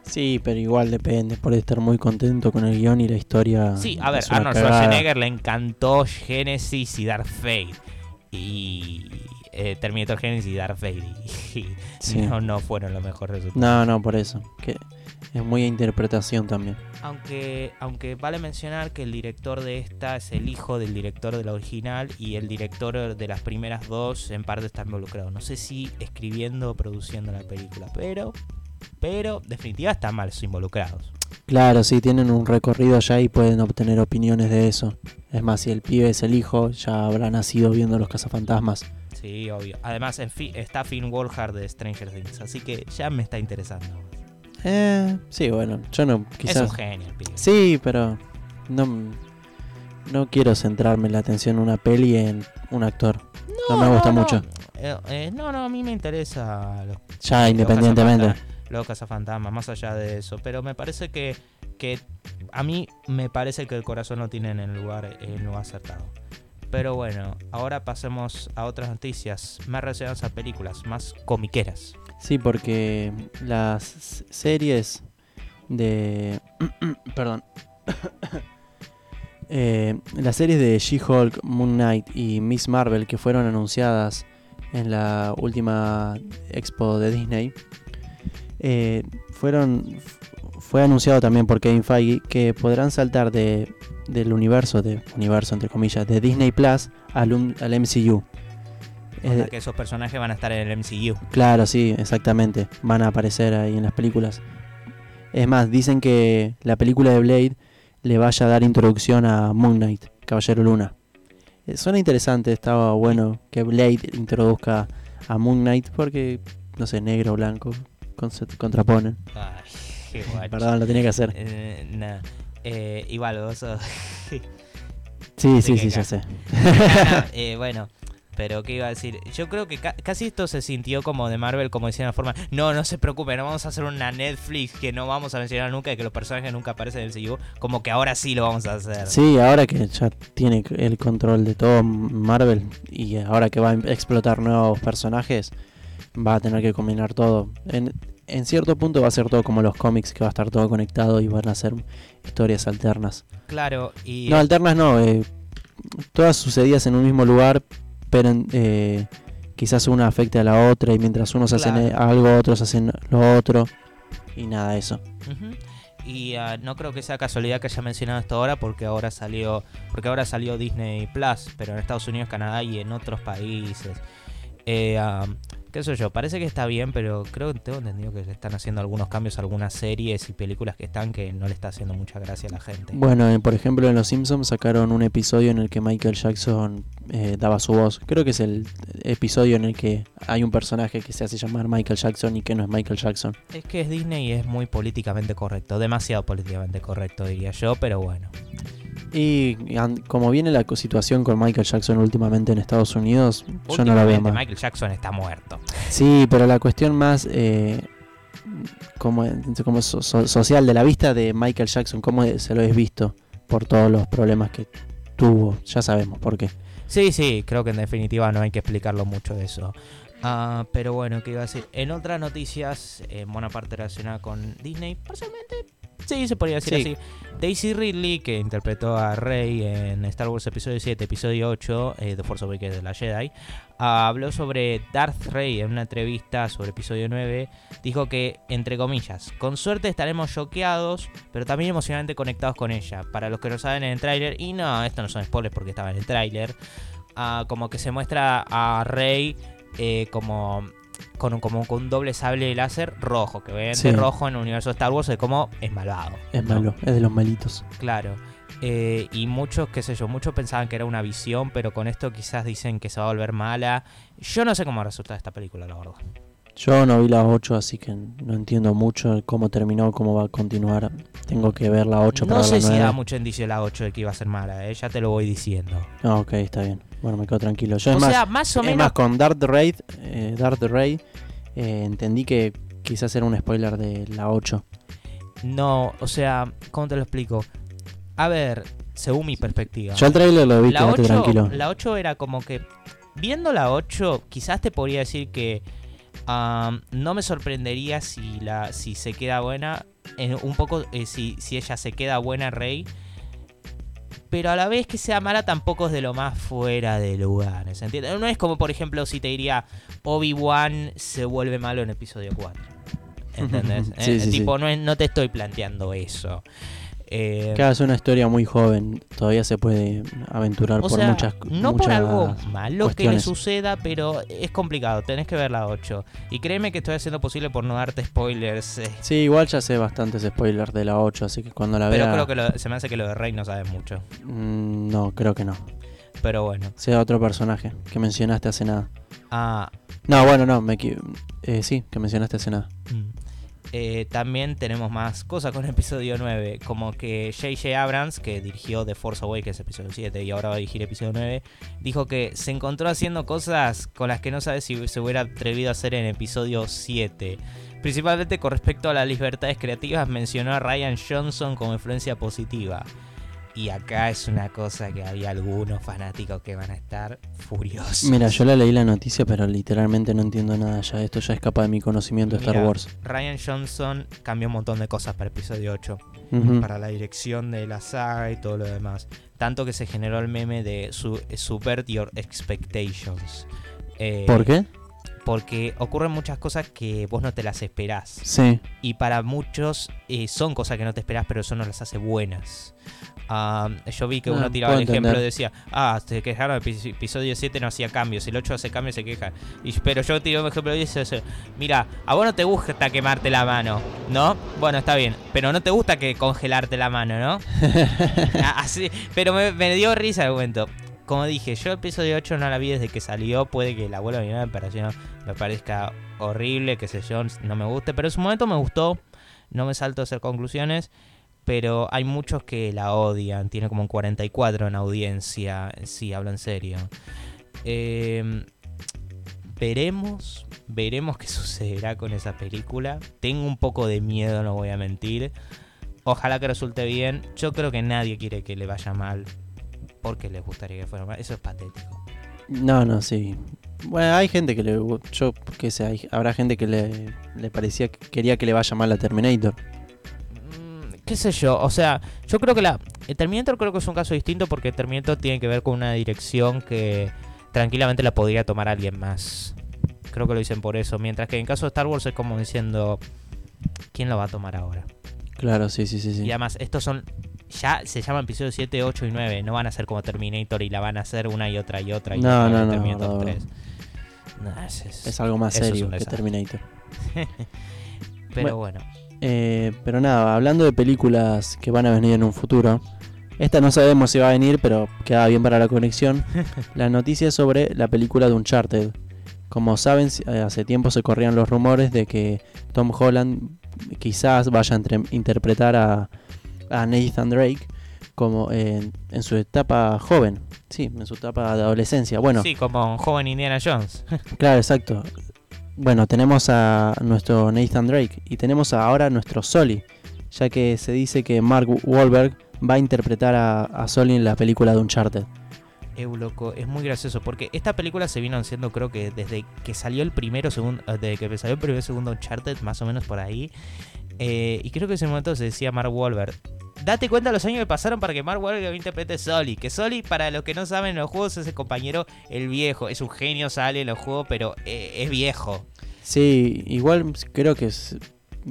Sí, pero igual depende, puede estar muy contento con el guion y la historia. Sí, a ver, Arnold. Schwarzenegger le encantó Genesis y Darth Vader. Y eh, Terminator Genesis y Darth Vader. Y, Sí. no, no fueron los mejores resultados. No, no, por eso. Que es muy a interpretación también. Aunque, aunque vale mencionar que el director de esta es el hijo del director de la original y el director de las primeras dos en parte está involucrado. No sé si escribiendo o produciendo la película, pero, pero definitiva están mal involucrados. Claro, sí, tienen un recorrido allá y pueden obtener opiniones de eso. Es más, si el pibe es el hijo, ya habrá nacido viendo los cazafantasmas. Sí, obvio. Además en fi- está Finn Wolfhard de Stranger Things, así que ya me está interesando. Eh, sí, bueno, yo no, Es quizás... un genio el pibe. Sí, pero no, no quiero centrarme la atención en una peli en un actor. No, me gusta mucho. eh, eh, no, no, a mí me interesa los, Ya independientemente. Los cazafantasmas, más allá de eso. Pero me parece que, que a mí me parece que el corazón lo tiene en el lugar, en el lugar acertado. Pero bueno, ahora pasemos a otras noticias más relacionadas a películas, más comiqueras. Sí, porque las series de... Perdón. Eh, las series de She-Hulk, Moon Knight y Miss Marvel que fueron anunciadas en la última expo de Disney, eh, fueron fue anunciado también por Kevin Feige que podrán saltar de, del universo, de universo entre comillas, de Disney Plus al, MCU. O Eh, sea, que esos personajes van a estar en el MCU. Claro, sí, exactamente. Van a aparecer ahí en las películas. Es más, dicen que la película de Blade le vaya a dar introducción a Moon Knight, Caballero Luna. Eh, Suena interesante, estaba bueno que Blade introduzca a Moon Knight porque, no sé, negro o blanco contraponen. Ay, qué guacho. Perdón, lo tenía que hacer. Eh, nah. Eh, igual, vos sos- Sí, sí sí, ya sé. Eh, bueno, pero ¿qué iba a decir? Yo creo que ca- casi esto se sintió como de Marvel, como decían la forma, no, no se preocupen, no vamos a hacer una Netflix que no vamos a mencionar nunca y que los personajes nunca aparecen en el CU, como que ahora sí lo vamos a hacer. Sí, ahora que ya tiene el control de todo Marvel y ahora que va a explotar nuevos personajes, va a tener que combinar todo. En, en cierto punto va a ser todo como los cómics, que va a estar todo conectado y van a ser historias alternas. Claro, y No, alternas no, eh, todas sucedidas en un mismo lugar, pero en- eh, quizás una afecte a la otra y mientras unos hacen Claro. eh, algo, otros hacen lo otro y nada, eso. Y ah, no creo que sea casualidad que haya mencionado esto ahora porque ahora salió porque ahora salió Disney Plus, pero en Estados Unidos, Canadá y en otros países. Eh, ah, qué sé yo, parece que está bien, pero creo que tengo entendido que están haciendo algunos cambios a algunas series y películas que están que no le está haciendo mucha gracia a la gente. Bueno, eh, por ejemplo, en Los Simpsons sacaron un episodio en el que Michael Jackson eh, daba su voz. Creo que es el episodio en el que hay un personaje que se hace llamar Michael Jackson y que no es Michael Jackson. Es que es Disney y es muy políticamente correcto, demasiado políticamente correcto diría yo, pero bueno. Y como viene la situación con Michael Jackson últimamente en Estados Unidos, yo no la veo mal. Michael Jackson está muerto. Sí, pero la cuestión más eh, como, como so- so- social de la vista de Michael Jackson, cómo se lo has visto por todos los problemas que tuvo, ya sabemos por qué. Sí, sí, creo que en definitiva no hay que explicarlo mucho de eso. Ah, pero bueno, ¿qué iba a decir? En otras noticias, en buena parte relacionada con Disney, parcialmente, sí, se podría decir Sí. así. Daisy Ridley, que interpretó a Rey en Star Wars Episodio 7, Episodio 8, eh, The Force Awakens de la Jedi, habló sobre Darth Rey en una entrevista sobre Episodio 9. Dijo que, entre comillas, con suerte estaremos choqueados, pero también emocionalmente conectados con ella. Para los que no saben en el tráiler, y no, esto no son spoilers porque estaba en el tráiler, ah, como que se muestra a Rey eh, como con un, como con un doble sable láser rojo, que obviamente Sí. rojo en el universo de Star Wars es como es malvado. Es ¿no? malo, es de los malitos. Claro. Eh, y muchos, qué sé yo, muchos pensaban que era una visión, pero con esto quizás dicen que se va a volver mala. Yo no sé cómo va a resultar esta película, la verdad. Yo no vi la 8, así que no entiendo mucho cómo terminó, cómo va a continuar. Tengo que ver la 8 para No sé la si 9. da mucho indicio la 8 de que iba a ser mala, eh, ya te lo voy diciendo. Ah, ok, está bien. Bueno, me quedo tranquilo. Yo o es sea, más o es menos más con Darth Raid, eh, Darth Raid eh, entendí que quizás era un spoiler de la 8. No, o sea, ¿cómo te lo explico? A ver, según mi perspectiva. Yo el trailer lo vi, la, quédate 8, tranquilo. la 8 era como que. Viendo la 8, quizás te podría decir que. no me sorprendería si la si se queda buena. un poco. eh, si, si ella se queda buena, Rey. Pero a la vez que sea mala, tampoco es de lo más fuera de lugar. ¿se entiende? No es como, por ejemplo, si te diría Obi-Wan se vuelve malo en episodio 4. ¿Entendés? Sí, Eh, sí, tipo, No, es- no te estoy planteando eso. Eh, Claro, es una historia muy joven. Todavía se puede aventurar por sea, muchas no por algo malo que le suceda, pero es complicado, tenés que ver la 8. Y créeme que estoy haciendo posible por no darte spoilers. eh, Sí, igual ya sé bastantes spoilers de la 8, así que cuando la pero vea... creo que lo- se me hace que lo de Rey no sabes mucho. Mm, no, creo que no. Pero bueno. Sea otro personaje que mencionaste hace nada. Ah, No, bueno, no, me eh, sí, que mencionaste hace nada. mm. Eh, también tenemos más cosas con el episodio 9, como que J.J. Abrams, que dirigió The Force Awakens episodio 7 y ahora va a dirigir episodio 9, dijo que se encontró haciendo cosas con las que no sabe si se hubiera atrevido a hacer en episodio 7. Principalmente con respecto a las libertades creativas, mencionó a Ryan Johnson como influencia positiva. Y acá es una cosa que había algunos fanáticos que van a estar furiosos. Mira, yo la leí la noticia, pero literalmente no entiendo nada ya. Esto ya escapa de mi conocimiento de Star Wars. Ryan Johnson cambió un montón de cosas para episodio 8. Ujú. para la dirección de la saga y todo lo demás. Tanto que se generó el meme de su, Subvert Your Expectations. Eh, ¿Por qué? Porque ocurren muchas cosas que vos no te las esperás. Sí. Y para muchos eh, son cosas que no te esperás, pero eso no las hace buenas. Ah, yo vi que Ah, uno tiraba puedo el ejemplo entender. y decía, ah, se quejaron, el epi- episodio 7 no hacía cambios, el 8 hace cambios se quejan. Y, pero yo tiré un ejemplo y dice, mira, a vos no te gusta quemarte la mano, ¿no? Bueno, está bien, pero no te gusta que congelarte la mano, ¿no? Ah, Así, pero me, me dio risa el momento. Como dije, yo el episodio 8 no la vi desde que salió, puede que la vuelva a mirar, pero si no, me parezca horrible, que sé yo, no me guste, pero en su momento me gustó, no me salto a hacer conclusiones, pero hay muchos que la odian, tiene como un 44 en audiencia, sí, hablo en serio. Eh, veremos, veremos qué sucederá con esa película. Tengo un poco de miedo, no voy a mentir. Ojalá que resulte bien. Yo creo que nadie quiere que le vaya mal. Porque les gustaría que fuera mal. Eso es patético. No, no, sí. Bueno, hay gente que le. Yo, qué sé, habrá gente que le, le parecía que quería que le vaya mal a Terminator. ¿Qué sé yo? O sea, yo creo que la. El Terminator creo que es un caso distinto porque Terminator tiene que ver con una dirección que tranquilamente la podría tomar alguien más. Creo que lo dicen por eso. Mientras que en caso de Star Wars es como diciendo. ¿Quién lo va a tomar ahora? Claro, sí, sí, sí. sí. Y además, estos son. Ya se llaman episodios 7, 8 y 9. No van a ser como Terminator y la van a hacer una y otra y otra y No, no, no, Terminator verdad, 3. No, es- es- Es algo más es serio un que. Terminator. Pero bueno. Eh, pero nada, hablando de películas que van a venir en un futuro. Esta no sabemos si va a venir, pero queda bien para la conexión. la noticia es sobre la película de Uncharted. Como saben, eh, hace tiempo se corrían los rumores de que Tom Holland quizás vaya a interpretar a, a Nathan Drake como en, en su etapa joven. Sí, en su etapa de adolescencia. Bueno, Sí, como un joven Indiana Jones. Claro, exacto. Bueno, tenemos a nuestro Nathan Drake y tenemos ahora a nuestro Soli, ya que se dice que Mark Wahlberg va a interpretar a, Soli en la película de Uncharted. Eu, loco, es muy gracioso porque esta película se vino haciendo creo que desde que salió el primero segundo eh, desde que salió el primer segundo Uncharted más o menos por ahí Eh, y creo que en ese momento se decía Mark Wahlberg date cuenta los años que pasaron para que Mark Wahlberg interprete Sully que Sully para los que no saben en los juegos es el compañero el viejo. Es un genio sale en los juegos pero eh, es viejo. Sí, igual creo que es-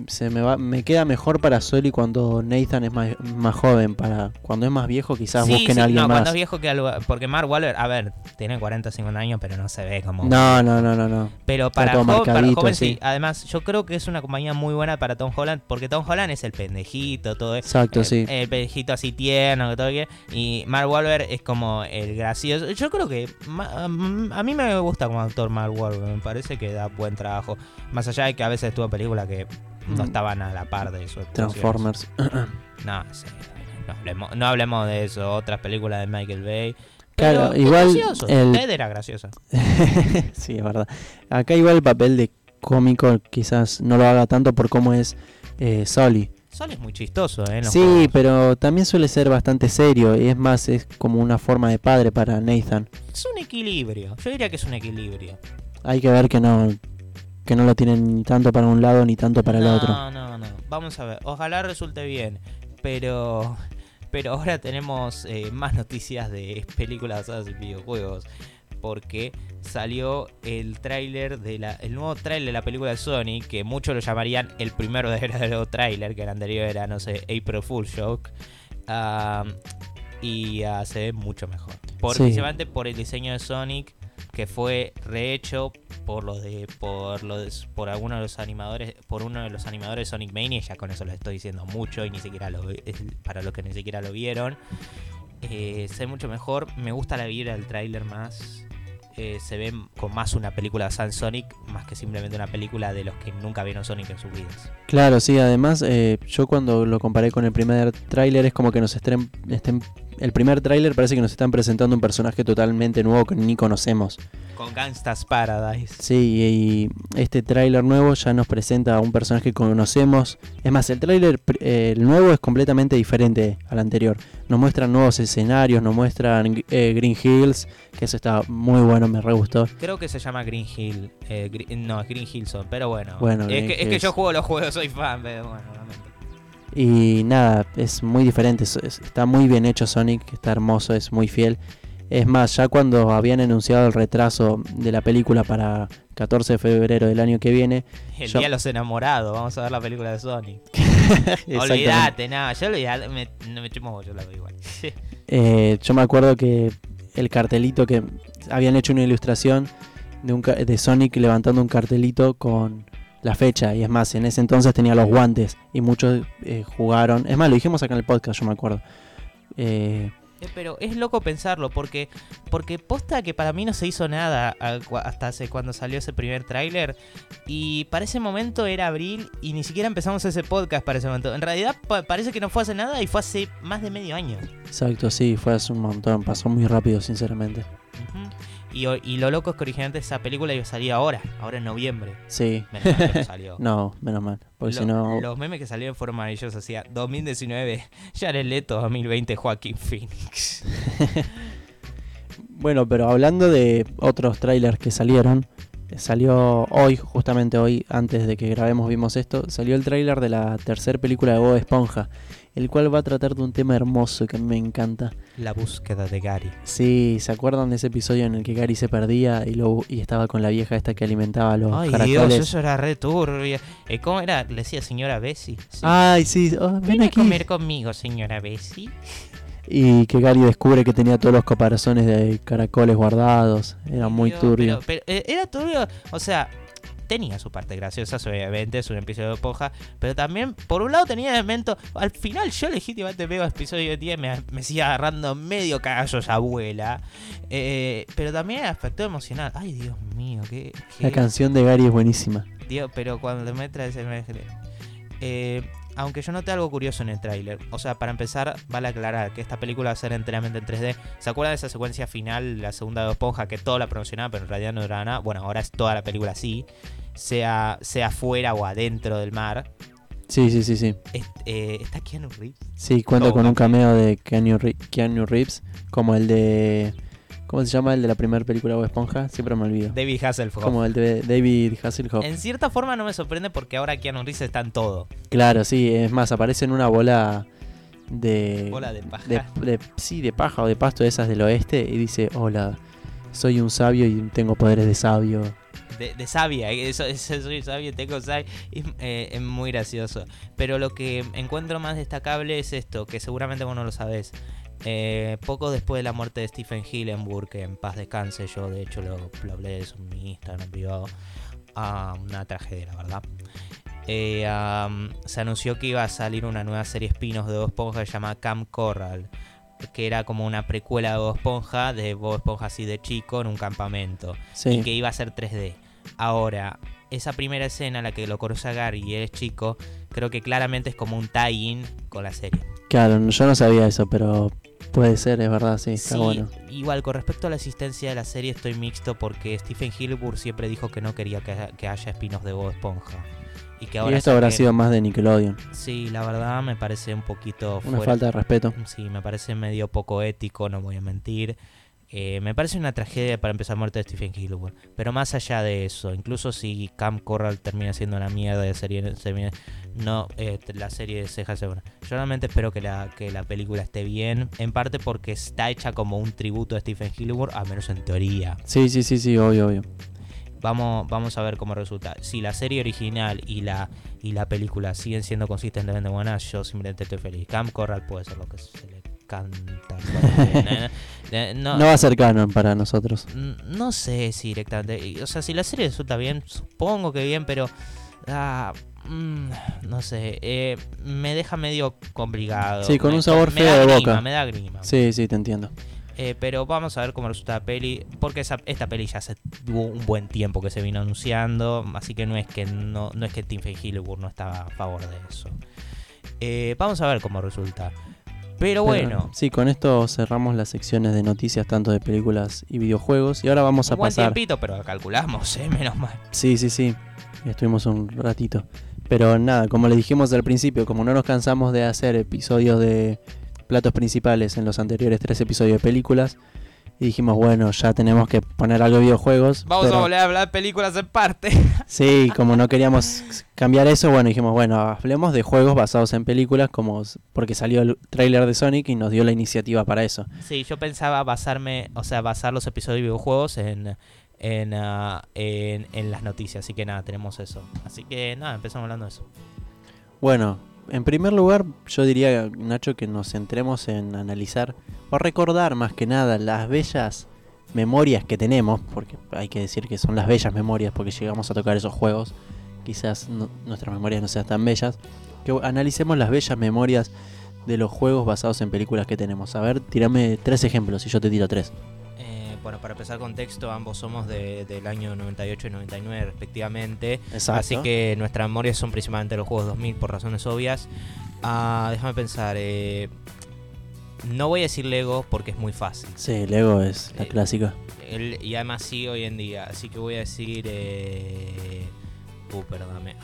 se me va, me queda mejor para Soli cuando Nathan es más, más joven. Para cuando es más viejo, quizás Sí, busquen sí, a alguien no, más. cuando es viejo que algo- porque Mark Wahlberg a ver tiene 40 o 50 años pero no se ve como No, no, no, no, no. Pero para, todo jo- para joven sí. sí. Además, yo creo que es una compañía muy buena para Tom Holland, porque Tom Holland es el pendejito, todo eso. Exacto, sí. El pendejito así tierno, que todo bien. Y Mark Wahlberg es como el gracioso. Yo creo que ma- a mí me gusta como actor Mark Wahlberg, me parece que da buen trabajo. Más allá de que a veces estuvo en películas que no Mm. estaban a la par de actuación. Transformers. No, sí, no, hablemos, no hablemos de eso. Otras películas de Michael Bay. Claro, Pero igual gracioso. el- Ted era gracioso. sí, es verdad. Acá igual el papel de cómico quizás no lo haga tanto por cómo es eh, Sully. Sol es muy chistoso, ¿eh? Sí, juegos. pero también suele ser bastante serio y es más, es como una forma de padre para Nathan. Es un equilibrio. Yo diría que es un equilibrio. Hay que ver que no, que no lo tienen ni tanto para un lado ni tanto para el no, otro. No, no, Vamos a ver. Ojalá resulte bien. Pero. Pero ahora tenemos eh, más noticias de películas basadas en videojuegos. Porque salió el tráiler de la. El nuevo tráiler de la película de Sonic. Que muchos lo llamarían el primero verdadero tráiler. Que el anterior era, no sé, April Fool Shock. Ah, y ah, se ve mucho mejor. Por, Sí. Principalmente por el diseño de Sonic. Que fue rehecho por los de. por los por algunos de los animadores. Por uno de los animadores Sonic Mania. Ya con eso lo estoy diciendo mucho. Y ni siquiera lo para los que ni siquiera lo vieron. Eh, se mucho mejor. Me gusta la vibra del tráiler más. eh, se ve con más una película de Sonic más que simplemente una película de los que nunca vieron Sonic en sus vidas. Claro, sí, además eh, yo cuando lo comparé con el primer tráiler es como que nos estén, estén el primer tráiler parece que nos están presentando un personaje totalmente nuevo que ni conocemos. Con Gangsta's Paradise. Sí, y este tráiler nuevo ya nos presenta a un personaje que conocemos. Es más, el tráiler eh, nuevo es completamente diferente al anterior. Nos muestran nuevos escenarios, nos muestran eh, Green Hills, que eso está muy bueno, me re gustó. Creo que se llama Green Hill. eh, Gre- no, es Green Hillson, pero bueno. Bueno, es, Green que, es que yo juego los juegos, soy fan, pero bueno, lamento. Y nada, es muy diferente, es- es- está muy bien hecho Sonic, está hermoso, es muy fiel. Es más, ya cuando habían anunciado el retraso de la película para 14 de febrero del año que viene, El Yo- día de los enamorados, vamos a ver la película de Sonic. Olvídate, nada, yo olvidate, me, no me chumo, yo la veo igual. eh, yo me acuerdo que el cartelito que habían hecho una ilustración de, un, de Sonic levantando un cartelito con la fecha, y es más, en ese entonces tenía los guantes y muchos eh, jugaron, es más, lo dijimos acá en el podcast, yo me acuerdo. Eh, Eh, Pero es loco pensarlo, porque porque posta que para mí no se hizo nada a- cua- hasta hace cuando salió ese primer tráiler. Y para ese momento era abril y ni siquiera empezamos ese podcast para ese momento. En realidad pa- parece que no fue hace nada y fue hace más de medio año. exacto, sí, fue hace un montón, pasó muy rápido, sinceramente. Y, lo loco es que originalmente esa película iba a salir ahora, ahora en noviembre. Sí, Menos mal que no salió. no, menos mal, porque Lo- si no... Los memes que salieron fueron maravillosos. Hacía 2019, Jared Leto, 2020, Joaquín Phoenix. Bueno, pero hablando de otros trailers que salieron, eh, salió hoy, justamente hoy, antes de que grabemos vimos esto, salió el trailer de la tercera película de Bob Esponja, el cual va a tratar de un tema hermoso que a mí me encanta. La búsqueda de Gary. Sí, ¿se acuerdan de ese episodio en el que Gary se perdía y, lo, y estaba con la vieja esta que alimentaba a los Ay, caracoles? Dios, eso era re turbio. Eh, ¿Cómo era? Le decía señora Bessie. Sí. Ay, sí, oh, ven Ven a comer conmigo, señora Bessie. Y que Gary descubre que tenía todos los caparazones de caracoles guardados. Era muy turbio. Pero, pero, eh, era turbio, o sea, tenía su parte graciosa, obviamente, es un episodio de Esponja, pero también, por un lado, tenía elemento. Al final, yo legítimamente veo episodio 10, me, me sigue agarrando medio cagazo esa abuela. eh, pero también aspecto emocional. Ay, Dios mío, qué. qué- La canción de Gary es buenísima. Dios, pero cuando me trae ese mensaje- Eh, aunque yo noté algo curioso en el tráiler. O sea, para empezar, vale aclarar que esta película va a ser enteramente en 3D. ¿Se acuerdan de esa secuencia final, la segunda de Esponja, que todo la promocionaba, pero en realidad no era nada? Bueno, ahora es toda la película así. Sea, sea fuera o adentro del mar. Sí, sí, sí, sí. Es- eh, ¿Está Keanu Reeves? Sí, cuenta con un cameo de Keanu, Re- Keanu Reeves, como el de... ¿Cómo se llama el de la primera película de Esponja? Siempre me olvido. David Hasselhoff. Como el de David Hasselhoff. En cierta forma no me sorprende porque ahora Keanu Reeves está en todo. Claro, sí, es más, aparece en una bola de... Bola de paja. de, de- sí, de paja o de pasto de esas del oeste y dice, hola, soy un sabio y tengo poderes de sabio. De, de sabia, eh, eso, eso soy sabio, tengo sabia, es, eh, es muy gracioso. Pero lo que encuentro más destacable es esto, que seguramente vos no lo sabés. Eh, poco después de la muerte de Stephen Hillenburg, que en paz descanse, yo de hecho lo, lo hablé de eso en mi Instagram privado, ah, una tragedia, la verdad. Eh, se anunció que iba a salir una nueva serie espinos de Bob Esponja llamada Camp Corral, que era como una precuela de Bob Esponja, de Bob Esponja así de chico en un campamento Sí, y que iba a ser 3D. Ahora, esa primera escena, la que lo conoce a Gary y él es chico, creo que claramente es como un tie-in con la serie. claro, yo no sabía eso, pero puede ser, es verdad, sí, está Sí, bueno. igual con respecto a la asistencia de la serie estoy mixto porque Stephen Hillenburg siempre dijo que no quería que, haya- que haya espinos de Bob Esponja. Y que Y ahora esto habrá sido más de Nickelodeon. Sí, la verdad me parece un poquito Una fuera- falta de respeto. Sí, me parece medio poco ético, no voy a mentir. Eh, me parece una tragedia para empezar muerte de Stephen Hillenburg. Pero más allá de eso, incluso si Camp Corral termina siendo una mierda de serie, no, eh, la serie se deja segura. Yo realmente espero que la, que la película esté bien, en parte porque está hecha como un tributo a Stephen Hillenburg, al menos en teoría. Sí, sí, sí, sí, obvio, obvio. Vamos, vamos a ver cómo resulta. Si la serie original y la, y la película siguen siendo consistentemente buenas, yo simplemente estoy feliz. Camp Corral puede ser lo que se le canta. No, No va a ser canon para nosotros. no sé si directamente. O sea, si la serie resulta bien, supongo que bien, pero. ah, mm, no sé. eh, me deja medio complicado. Sí, con Me- un sabor me feo da de grima, boca. Me da grima. Sí, sí, te entiendo. Eh, pero vamos a ver cómo resulta la peli. Porque esa, esta peli ya se tuvo un buen tiempo que se vino anunciando. Así que no es que no, no es que Tim Hillenburg no estaba a favor de eso. Eh, vamos a ver cómo resulta. Pero bueno, Sí, con esto cerramos las secciones de noticias tanto de películas y videojuegos. Y ahora vamos a un buen pasar. tiempito, pero calculamos, eh, menos mal. Sí, sí, sí. Estuvimos un ratito. Pero nada, como le dijimos al principio, como no nos cansamos de hacer episodios de platos principales en los anteriores tres episodios de películas, y dijimos, bueno, ya tenemos que poner algo de videojuegos. Vamos pero- a volver a hablar de películas en parte. Sí, como no queríamos cambiar eso, bueno, dijimos, bueno, hablemos de juegos basados en películas, como porque salió el tráiler de Sonic y nos dio la iniciativa para eso. Sí, yo pensaba basarme, o sea, basar los episodios de videojuegos en, en, ah, en, en las noticias. Así que nada, tenemos eso. Así que nada, empezamos hablando de eso. Bueno, en primer lugar, yo diría, Nacho, que nos centremos en analizar o recordar más que nada las bellas memorias que tenemos, porque hay que decir que son las bellas memorias, porque llegamos a tocar esos juegos, quizás nuestras memorias no sean tan bellas, que analicemos las bellas memorias de los juegos basados en películas que tenemos. A ver, tirame tres ejemplos y yo te tiro tres. Bueno, para empezar contexto, ambos somos de- del año 98 y 99 respectivamente. Exacto. Así que nuestras memorias son principalmente los juegos 2000 por razones obvias. Ah, déjame pensar. eh, no voy a decir Lego porque es muy fácil. Sí, Lego es la Eh, clásica. El- y además sí hoy en día. Así que voy a decir... Eh, uh, perdóname.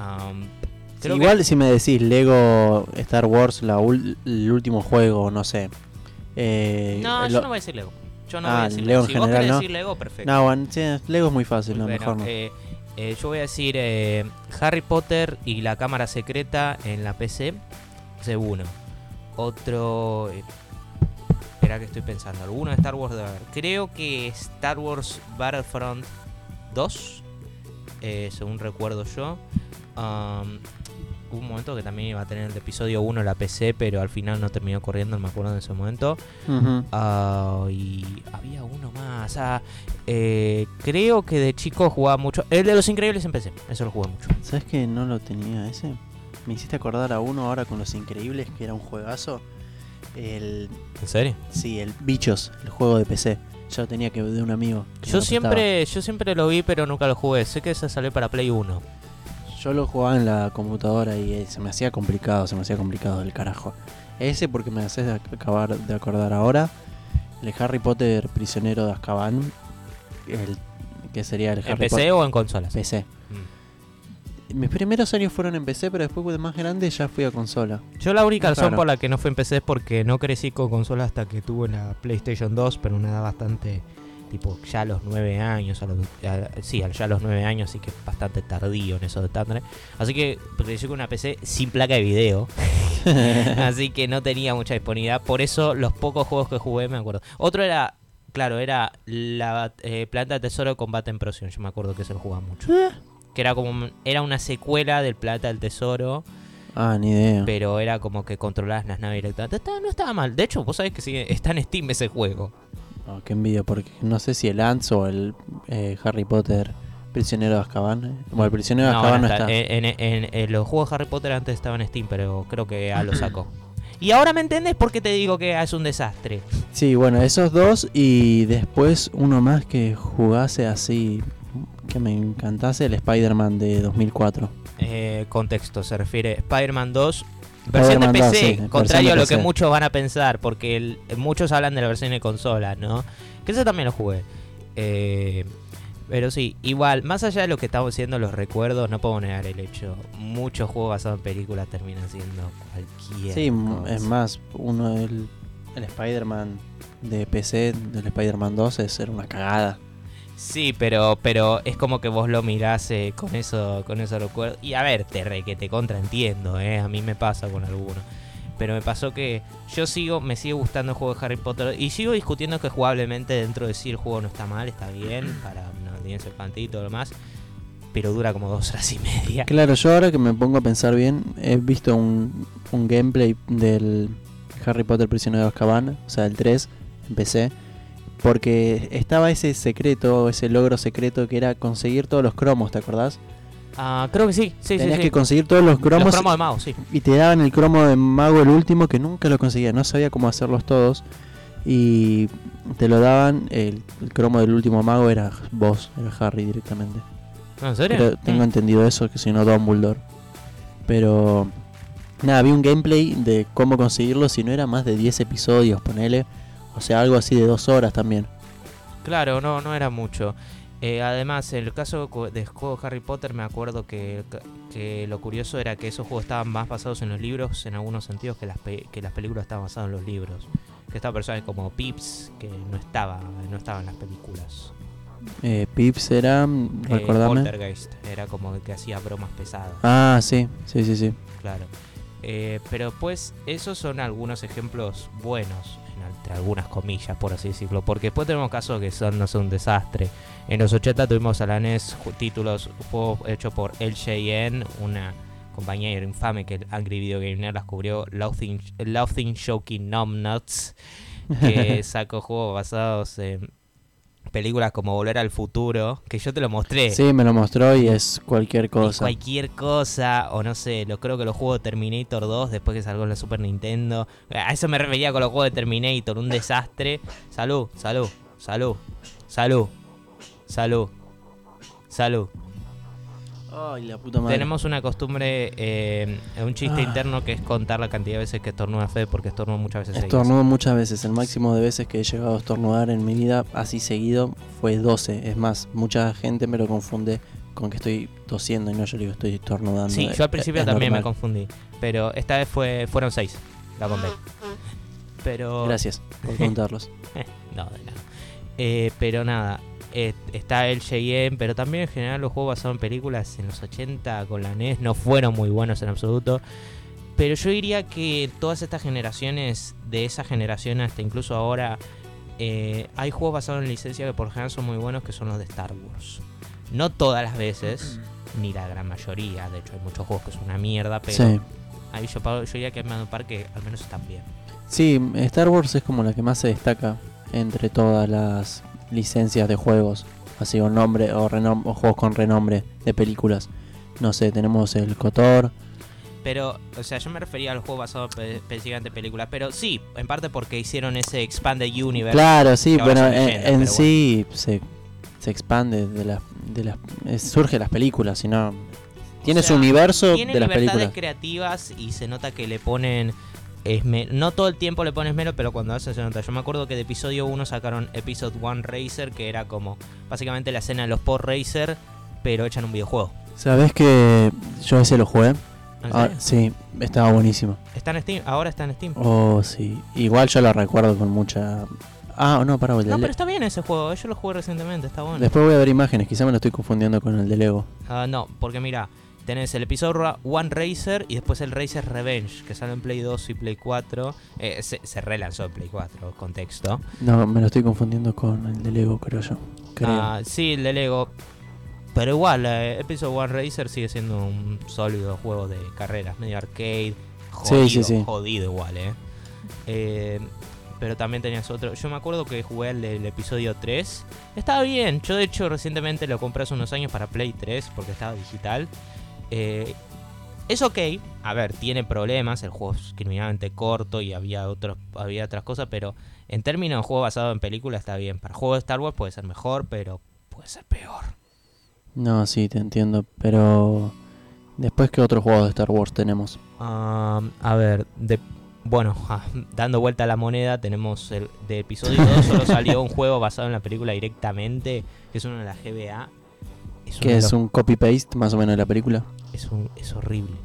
Que- igual si me decís Lego Star Wars, la ul- el último juego, no sé. Eh, No, lo- yo no voy a decir Lego. Yo no Ah, voy a decir Lego en Si vos general, querés ¿no? decir Lego, perfecto. No, bueno, sí, Lego es muy fácil, no, Bueno, mejor no. eh, eh, yo voy a decir eh, Harry Potter y la cámara secreta en la PC. Ese uno. Otro. espera que estoy pensando. Alguno de Star Wars de haber. Creo que Star Wars Battlefront 2. eh, según recuerdo yo. Um, un momento que también iba a tener el episodio 1 en la PC, pero al final no terminó corriendo, no me acuerdo en ese momento. Ah, y había uno más. Ah, eh, creo que de chico jugaba mucho. El de los increíbles en PC. Eso lo jugué mucho. ¿Sabes que no lo tenía ese? Me hiciste acordar a uno ahora con Los Increíbles, que era un juegazo. El. ¿En serio? Sí, el Bichos, el juego de PC. Ya lo tenía que de un amigo. Yo siempre, yo siempre lo vi, pero nunca lo jugué. Sé que se salió para Play 1. Yo lo jugaba en la computadora y eh, se me hacía complicado, se me hacía complicado el carajo. Ese porque me haces acabar de acordar ahora. El Harry Potter Prisionero de Azkaban. El, que sería el ¿En Harry PC Potter. o en consolas? PC. Mm. Mis primeros años fueron en PC, pero después de más grande ya fui a consola. Yo la única razón Claro. por la que no fue en PC es porque no crecí con consola hasta que tuve la PlayStation 2, pero una edad bastante, tipo, ya a los 9 años, a los, a- sí, ya a los 9 años, así que bastante tardío en eso de estándar. Así que crecí con una PC sin placa de video, así que no tenía mucha disponibilidad. Por eso los pocos juegos que jugué me acuerdo. Otro era, claro, era la eh, Planta de Tesoro Combate en Prosión, yo me acuerdo que se lo jugaba mucho. Que era como, era una secuela del Plata del Tesoro. Ah, ni idea. Pero era como que controlabas las naves directamente. No estaba mal. De hecho, vos sabés que sigue, está en Steam ese juego. Oh, qué envidia, porque no sé si el Ants o el eh, Harry Potter Prisionero de Azkaban. eh. Bueno, el Prisionero de No, Azkaban no está. está- En, en- en- en los juegos de Harry Potter antes estaban en Steam, pero creo que A lo sacó. Y ahora me entendés por qué te digo que es un desastre. Sí, bueno, esos dos y después uno más que jugase así, que me encantase, el Spider-Man de 2004. Eh, contexto, se refiere Spider-Man 2. Versión de Spider-Man 2, PC, sí, contrario de a lo que muchos van a pensar, porque el- muchos hablan de la versión de consola, ¿no? Que eso también lo jugué. Eh, pero sí, igual, más allá de lo que estamos diciendo, los recuerdos, no puedo negar el hecho. Muchos juegos basados en películas terminan siendo cualquier Sí, cosa. es más, uno el, el Spider-Man de PC del Spider-Man 2 es era una cagada. Sí, pero, pero es como que vos lo mirás eh, con eso, con eso recuerdo. Y a ver, te re que te contraentiendo, eh. A mí me pasa con alguno. Pero me pasó que yo sigo, me sigue gustando el juego de Harry Potter. Y sigo discutiendo que jugablemente dentro de sí el juego no está mal, está bien, para una audiencia infantil y todo lo demás. Pero dura como dos horas y media. Claro, yo ahora que me pongo a pensar bien, he visto un, un gameplay del Harry Potter Prisionero de Azkaban, o sea, el 3, en PC, porque estaba ese secreto, ese logro secreto que era conseguir todos los cromos, ¿te acordás? Ah, creo que sí, sí, Tenías sí. que sí. conseguir todos los cromos, Los cromos de mago, sí. y te daban el cromo de mago el último que nunca lo conseguía, no sabía cómo hacerlos todos. Y te lo daban, el, el cromo del último mago era vos, era Harry directamente. ¿No, ¿En serio? Pero tengo Mm. entendido eso, que si no Dumbledore. Pero nada, vi un gameplay de cómo conseguirlo si no era más de 10 episodios, ponele. O sea, algo así de dos horas también. Claro, no, no era mucho. Eh, además, en el caso de juego Harry Potter, me acuerdo que, que lo curioso era que esos juegos estaban más basados en los libros en algunos sentidos que las, pe- que las películas estaban basadas en los libros. Que esta persona como Pips, que no estaba, no estaba en las películas. Eh, Pips era, mm, Eh, recordame. Poltergeist, era como el que hacía bromas pesadas. ah, sí, sí, sí, sí. Claro. Eh, pero pues esos son algunos ejemplos buenos, en- entre algunas comillas, por así decirlo. Porque después tenemos casos que son, no sé, un desastre. En los 80 tuvimos a la NES títulos, juegos hechos por LJN, una compañía infame que el Angry Video Game Nerd las cubrió, Laughing, Shocking Numb Nuts, que sacó juegos basados en películas como Volver al Futuro, que yo te lo mostré. Sí, me lo mostró y es cualquier cosa. cualquier cosa, o no sé, lo creo que los juegos de Terminator 2, después que salió en la Super Nintendo. A eso me refería con los juegos de Terminator, un desastre. Salud, salud, salud, salud, salud, salud. Ay, la puta madre. Tenemos una costumbre, eh, un chiste Ah. interno que es contar la cantidad de veces que estornuda Fede, porque estornuda muchas veces. Estornudo muchas veces. El máximo de veces que he llegado a estornudar en mi vida así seguido fue 12. Es más, mucha gente me lo confunde con que estoy tosiendo y no, yo le digo estoy estornudando. Sí, yo al principio es también me confundí, pero esta vez fue fueron seis, la conté. Pero Gracias por contarlos. No, de nada. Eh, pero nada, eh, está el JM, pero también en general los juegos basados en películas en los 80 con la NES no fueron muy buenos en absoluto. Pero yo diría que todas estas generaciones, de esa generación hasta incluso ahora, eh, hay juegos basados en licencia que por general son muy buenos, que son los de Star Wars. No todas las veces, ni la gran mayoría, de hecho hay muchos juegos que son una mierda, pero Sí. ahí yo, yo diría que hay un par que al menos están bien. Sí, Star Wars es como la que más se destaca entre todas las licencias de juegos. Así o nombre o, renom- o juegos con renombre de películas. No sé, tenemos el KOTOR. Pero, o sea, yo me refería a los juegos basados pe- específicamente en películas. Pero sí, en parte porque hicieron ese Expanded Universe. Claro, sí, bueno, en, leyendas, en pero sí se, se expande de las de las eh, surge las películas, sino tiene O sea, su universo Tiene de las películas. creativas y se nota que le ponen. No todo el tiempo le pones esmero, pero cuando hacen se nota. Yo me acuerdo que de episodio 1 sacaron Episode 1 Racer, que era como básicamente la escena de los Pod Racer, pero hecha en un videojuego. ¿Sabes que yo ese lo jugué? ¿En Ah, sí, estaba buenísimo. Está en Steam, ahora está en Steam. Oh, sí. Igual yo lo recuerdo con mucha Ah, no, para el No, pero está bien ese juego, yo lo jugué recientemente, está bueno. Después voy a ver imágenes, quizá me lo estoy confundiendo con el de Lego. Ah, no, porque mira, tenés el episodio One Racer y después el Racer Revenge, que sale en Play 2 y Play 4. Eh, se, se relanzó en Play 4, contexto. No, me lo estoy confundiendo con el de Lego, creo yo. Creo. Ah, sí, el de Lego. Pero igual, eh, Episode One Racer sigue siendo un sólido juego de carreras, medio arcade. Jodido, sí, sí. jodido igual, eh. Eh, Pero también tenías otro. Yo me acuerdo que jugué el del episodio 3. Estaba bien. Yo, de hecho, recientemente lo compré hace unos años para Play 3 porque estaba digital. Eh, es ok. A ver, tiene problemas. El juego es criminalmente corto y había, otros, había otras cosas. Pero en términos de juego basado en película está bien. Para juego de Star Wars puede ser mejor, pero puede ser peor. No, sí, te entiendo, pero... Después, ¿qué otros juegos de Star Wars tenemos? Um, a ver, de, bueno, ja, dando vuelta a la moneda, tenemos el de episodio 2, solo salió un juego basado en la película directamente, que es uno de la GBA. Es, de es un copy-paste más o menos de la película. Es, un- es horrible.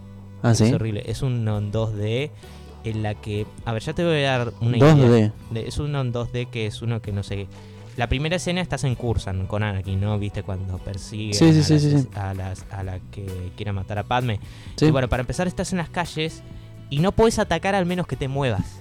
Ah, sí. Es horrible. Es un non 2D en la que. A ver, ya te voy a dar una idea. 2D. De- es un non 2D que es uno que no sé. La primera escena estás en Cursan con Anakin, ¿no? ¿Viste cuando persigue Sí, sí, a, sí, a las- a la que quiere matar a Padme? Sí. Y bueno, para empezar estás en las calles y no puedes atacar al menos que te muevas.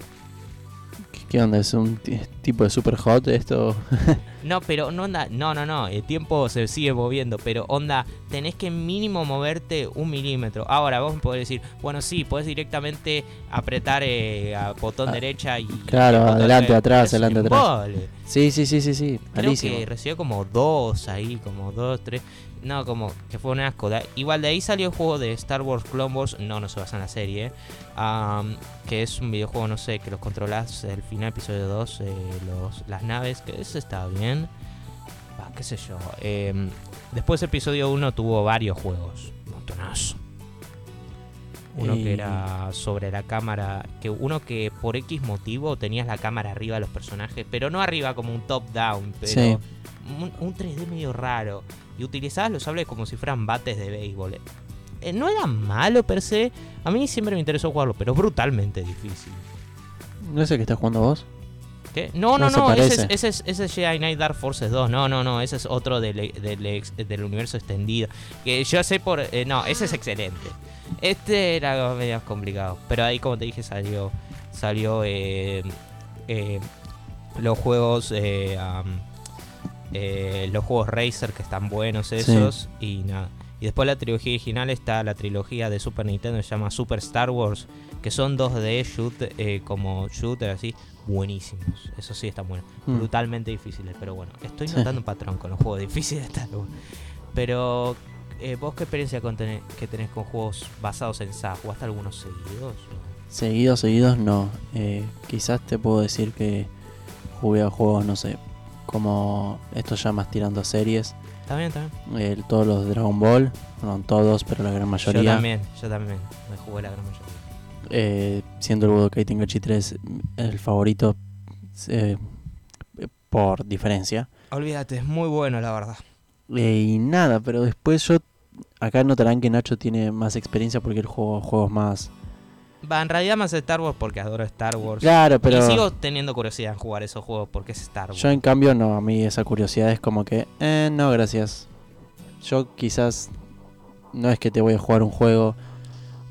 ¿Qué- ¿Qué onda? ¿Es un ti- tipo de super hot esto? No, pero no onda, no, no, no, el tiempo se sigue moviendo, pero onda, tenés que mínimo moverte un milímetro. Ahora vos me podés decir, bueno, sí, podés directamente apretar eh, a botón Ah, derecha y... claro, botón adelante, atrás, Es adelante, atrás. Sí, sí, sí, sí, sí. Creo Malísimo. que recibió como dos ahí, como dos, tres. No, como que fue un asco. Igual de ahí salió el juego de Star Wars Clone Wars. No, no se basa en la serie. que es un videojuego, no sé, que los controlas el final episodio 2, eh, los, las naves. Que eso está bien. Va, qué sé yo. em, después episodio 1 tuvo varios juegos. Montonazo. Uno Y- que era sobre la cámara. que Uno que por X motivo tenías la cámara arriba de los personajes. Pero no arriba como un top-down. Pero Sí. un, un 3D medio raro. Y utilizabas los sables como si fueran bates de béisbol. Eh, no era malo per se. A mí siempre me interesó jugarlo, pero brutalmente difícil. ¿No es el que estás jugando vos? ¿Qué? No, no, No se no, ese es, ese, es, ese es Jedi Knight Dark Forces 2. No, no, no, ese es otro del, del, universo extendido. Que yo sé por. eh, no, ese es excelente. Este era medio complicado. Pero ahí, como te dije, salió. Salió. eh, eh, los juegos. Eh, los juegos Racer que están buenos esos. Y nada. Y después la trilogía original está la trilogía de Super Nintendo, se llama Super Star Wars, que son 2D shoot, eh, como shooter así, buenísimos. Eso sí están buenos. Mm. Brutalmente difíciles, pero bueno, estoy notando un patrón con los juegos difíciles de Star Wars. Pero, eh, ¿vos qué experiencia con tener- que tenés con juegos basados en SA? ¿Jugaste algunos seguidos? Seguidos, seguidos, no. Eh, quizás te puedo decir que jugué a juegos, no sé, como estos ya más tirando a series. Bien. eh, todos los de Dragon Ball, no todos, pero la gran mayoría. Yo también, yo también. Me jugué la gran mayoría. Eh, siendo el Budokai Tenkaichi 3 el favorito eh, por diferencia. Olvídate, es muy bueno, la verdad. Eh, y nada, pero después yo. Acá notarán que Nacho tiene más experiencia porque él juega juegos más. Va, en realidad más Star Wars porque adoro Star Wars. Claro, pero. Y sigo teniendo curiosidad en jugar esos juegos porque es Star Wars. Yo en cambio no, a mí esa curiosidad es como que, eh, no, gracias. Yo quizás no es que te voy a jugar un juego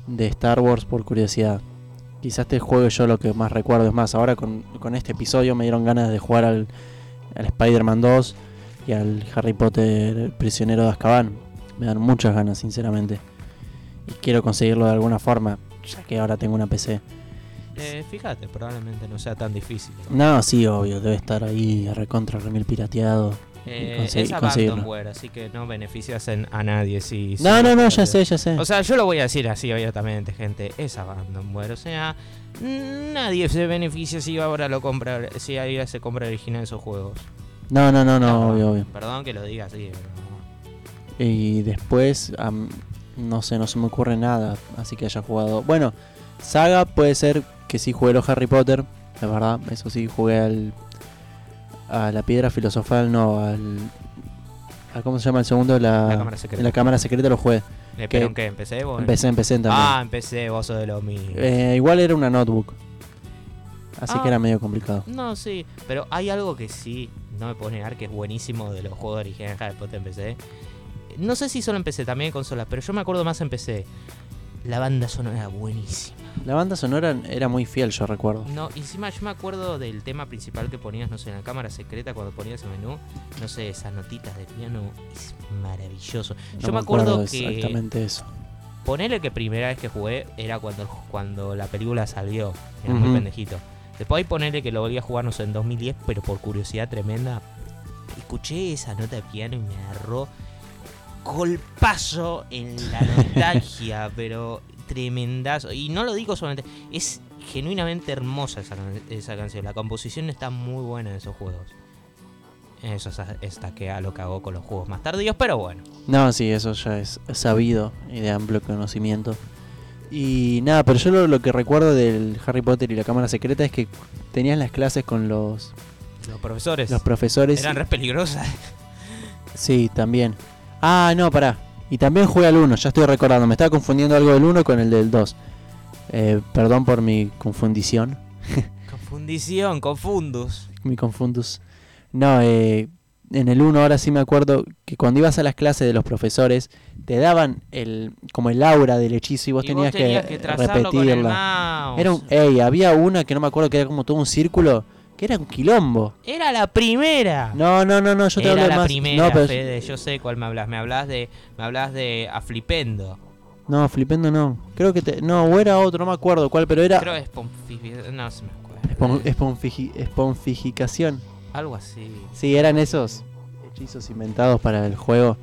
de Star Wars por curiosidad. Quizás te juegue yo lo que más recuerdo. Es más, ahora con, con este episodio me dieron ganas de jugar al, al Spider-Man 2 y al Harry Potter el prisionero de Azkaban. Me dan muchas ganas, sinceramente. Y quiero conseguirlo de alguna forma, ya que ahora tengo una PC. Eh, fíjate, probablemente no sea tan difícil. No, sí, obvio, debe estar ahí recontra remil pirateado. Eh, conse- es abandonware, así que no beneficias en- a nadie si... si No, no, no, ya sé, ya sé. O sea, yo lo voy a decir así abiertamente, gente. Es abandonware. O sea, mm, nadie se beneficia si ahora lo compra, si ahora se compra original esos juegos. No, no, no, no, No, obvio, obvio. Perdón que lo diga así, pero... Y después, no sé, no se me ocurre nada, así que haya jugado. Bueno, Saga puede ser que sí jugué los Harry Potter, la verdad, eso sí, jugué al. a la piedra filosofal, no, al. a ¿Cómo se llama el segundo? La, La cámara secreta. La cámara secreta lo jugué. Eh, ¿Pero en qué? ¿Empecé vos? Empecé, empecé también. Ah, empecé, vos sos de lo mismo. Eh, igual era una notebook. Así Ah. que era medio complicado. No, sí, pero hay algo que sí, no me puedo negar, que es buenísimo de los juegos originales de Harry Potter en PC. No sé si solo en PC, también en consolas, pero yo me acuerdo más en PC. La banda sonora era buenísima. La banda sonora era muy fiel, yo recuerdo. No, encima yo me acuerdo del tema principal que ponías, no sé, en la cámara secreta cuando ponías el menú. No sé, esas notitas de piano. Es maravilloso. No yo me acuerdo que... exactamente eso. Ponele que primera vez que jugué era cuando, cuando la película salió. Era muy pendejito. Después ahí ponele que lo volví a jugar, no sé, en 2010, pero por curiosidad tremenda. Escuché esa nota de piano y me agarró golpazo en la nostalgia, pero tremendazo. Y no lo digo solamente, es genuinamente hermosa esa, can- esa canción. La composición está muy buena en esos juegos. Eso es esta que a lo que hago con los juegos más tardíos, pero bueno. No, sí, eso ya es sabido y de amplio conocimiento. Y nada, pero yo lo, lo que recuerdo del Harry Potter y la cámara secreta es que tenías las clases con los, Los profesores los profesores. eran re peligrosas. Sí, también. Ah, no, pará. Y también jugué al 1, ya estoy recordando. Me estaba confundiendo algo del 1 con el del 2. Eh, perdón por mi confundición. Confundición, confundus. Mi confundus. No, eh, en el 1 ahora sí me acuerdo que cuando ibas a las clases de los profesores te daban el como el aura del hechizo y vos Y tenías, tenías que, el repetirla. Era un, ey, había una que no me acuerdo que era como todo un círculo, que era un quilombo. Era la primera. No, no, no, no, yo te Era hablo la más. primera, no, pero- Fede, yo sé cuál me hablas. Me hablas de, me hablas de Aflipendo. no, flipendo no. Creo que te, no, o era otro, no me acuerdo cuál, pero era Creo que no se me acuerdo. espon- esponfigi- esponfigicación. Algo así. Sí, eran esos hechizos inventados para el juego.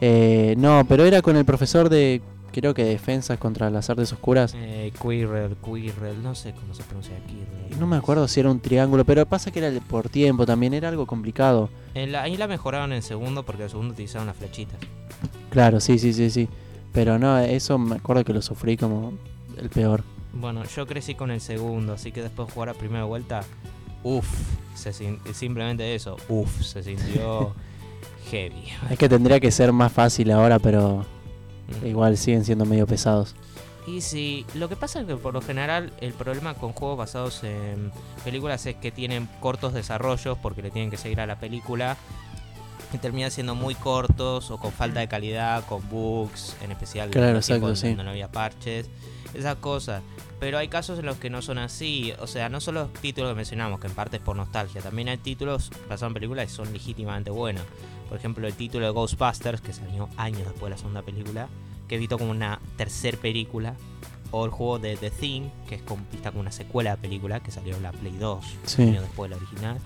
Eh, no, pero era con el profesor de, creo que defensas contra las artes oscuras. Eh, Quirrell, Quirrell, no sé cómo se pronuncia Quirrell. No me acuerdo si era un triángulo, pero pasa que era por tiempo también, era algo complicado. En la- ahí la mejoraron en segundo porque en segundo utilizaron las flechitas. Claro, sí, sí, sí, sí. Pero no, eso me acuerdo que lo sufrí como el peor. Bueno, yo crecí con el segundo, así que después de jugar a primera vuelta, uff, simplemente eso, uff, se sintió heavy. Es que tendría que ser más fácil ahora, pero Mm. igual siguen siendo medio pesados. Y sí, lo que pasa es que por lo general el problema con juegos basados en películas es que tienen cortos desarrollos porque le tienen que seguir a la película y terminan siendo muy cortos o con falta de calidad, con bugs, en especial Claro, exacto, sí. no había parches, esas cosas. Pero hay casos en los que no son así, o sea, no solo los títulos que mencionamos, que en parte es por nostalgia, también hay títulos basados en películas que son legítimamente buenos. Por ejemplo, el título de Ghostbusters, que salió años después de la segunda película, que he visto como una tercer película. O el juego de The Thing, que es con, vista como una secuela de película, que salió en la Play 2, Sí. años después de la original.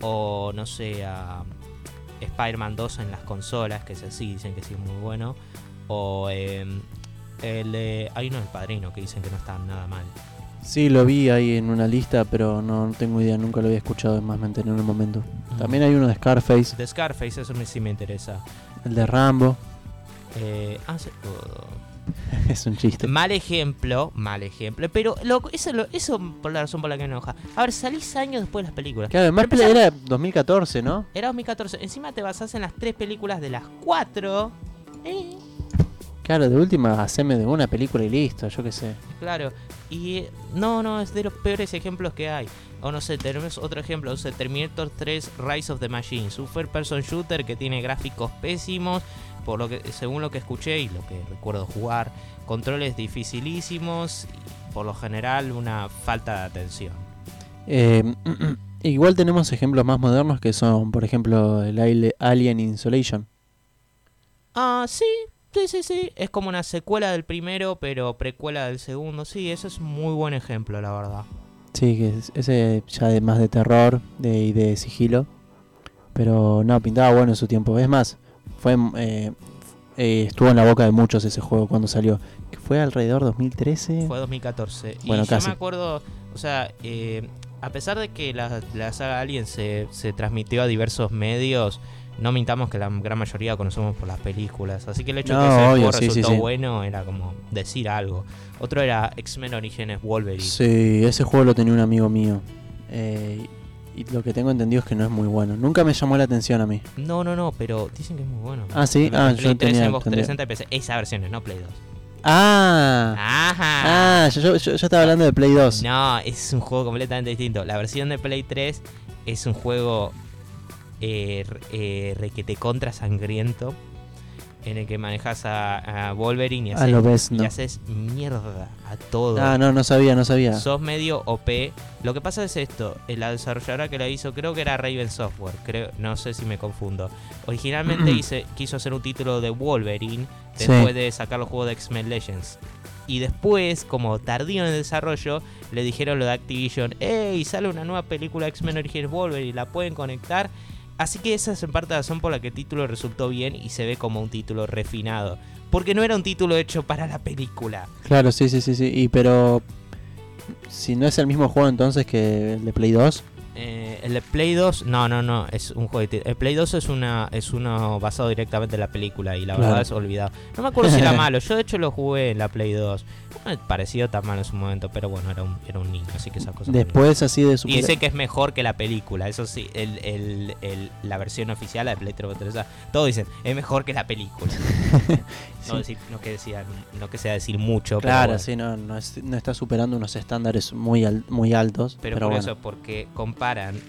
O no sé, a Spider-Man 2 en las consolas, que ese sí dicen que sí es muy bueno. O em, el de. Hay uno del padrino que dicen que no está nada mal. Sí, lo vi ahí en una lista, pero no tengo idea, nunca lo había escuchado, es más me enteré en un momento. También hay uno de Scarface, De Scarface, eso me- sí me interesa. el de Rambo. Eh, ah, sí, oh. es un chiste. Mal ejemplo, mal ejemplo. Pero loco, eso, lo- eso por la razón por la que me enoja. A ver, salís años después de las películas. Claro, además Pero empezá- era 2014, ¿no? Era 2014. Encima te basás en las tres películas de las cuatro. Eh, Claro, de última, haceme de una película y listo, yo qué sé. claro. Y eh, no, no, es de los peores ejemplos que hay. O no sé, tenemos otro ejemplo. O sea, Terminator 3 Rise of the Machines. Un first person shooter que tiene gráficos pésimos. Por lo que, según lo que escuché y lo que recuerdo jugar. Controles dificilísimos. Y por lo general, una falta de atención. Eh, igual tenemos ejemplos más modernos que son, por ejemplo, el Alien Insolation. Ah, sí, sí, sí, sí. Es como una secuela del primero, pero precuela del segundo. Sí, eso es un muy buen ejemplo, la verdad. Sí, que es- ese ya de más de terror de, y de sigilo. Pero no, pintaba bueno en su tiempo. Es más, fue eh, eh, estuvo en la boca de muchos ese juego cuando salió. Que fue alrededor 2013. Fue 2014. Bueno, y yo casi. me acuerdo, o sea, eh, a pesar de que la, la saga Alien se, se transmitió a diversos medios, no mintamos que la gran mayoría conocemos por las películas. Así que el hecho de que ese obvio, juego sí, resultó sí. bueno era como decir algo. Otro era X-Men Orígenes Wolverine. Sí, ese juego lo tenía un amigo mío. Eh, y lo que tengo entendido es que no es muy bueno. Nunca me llamó la atención a mí. No, no, no, pero dicen que es muy bueno. Ah, sí, ah, yo 3, tenía. Xbox tendría- 360 y PC. Esa versión es, no Play 2. Ah, Ajá. ah, yo, yo, yo- yo estaba hablando de Play 2. No, es un juego completamente distinto. La versión de Play 3 es un juego eh, eh, requete contra sangriento en el que manejas a, a Wolverine y Ah, haces, ves, y haces mierda a todo. Ah, no, no sabía, no sabía. Sos medio OP. Lo que pasa es esto, la desarrolladora que la hizo, creo que era Raven Software, creo, no sé si me confundo. Originalmente hice- quiso hacer un título de Wolverine Sí. después de sacar los juegos de X-Men Legends. Y después, como tardío en el desarrollo, le dijeron lo de Activision, ¡Ey! Sale una nueva película de X-Men Origins Wolverine, la pueden conectar. Así que esa es en parte la razón por la que el título resultó bien y se ve como un título refinado. Porque no era un título hecho para la película. Claro, sí, sí, sí, sí. Y pero si no es el mismo juego entonces que el de Play 2. Eh, el de Play 2, no, no, no, es un juego. de El Play 2 es una es uno basado directamente en la película y la Claro. verdad es olvidado. No me acuerdo si era malo, yo de hecho lo jugué en la Play 2. No me pareció tan malo en su momento, pero bueno, era un, era un niño, así que esas cosas. Después así de su Y dice que es mejor que la película, eso sí, el, el- el- la versión oficial, la de Play 3, o sea, todos dicen, es mejor que la película. Sí. no, decir- no que decía, no que sea decir mucho, pero Claro, bueno. sí, no, no, es- no está superando unos estándares muy al- muy altos. Pero, Pero, por bueno. eso, porque comparan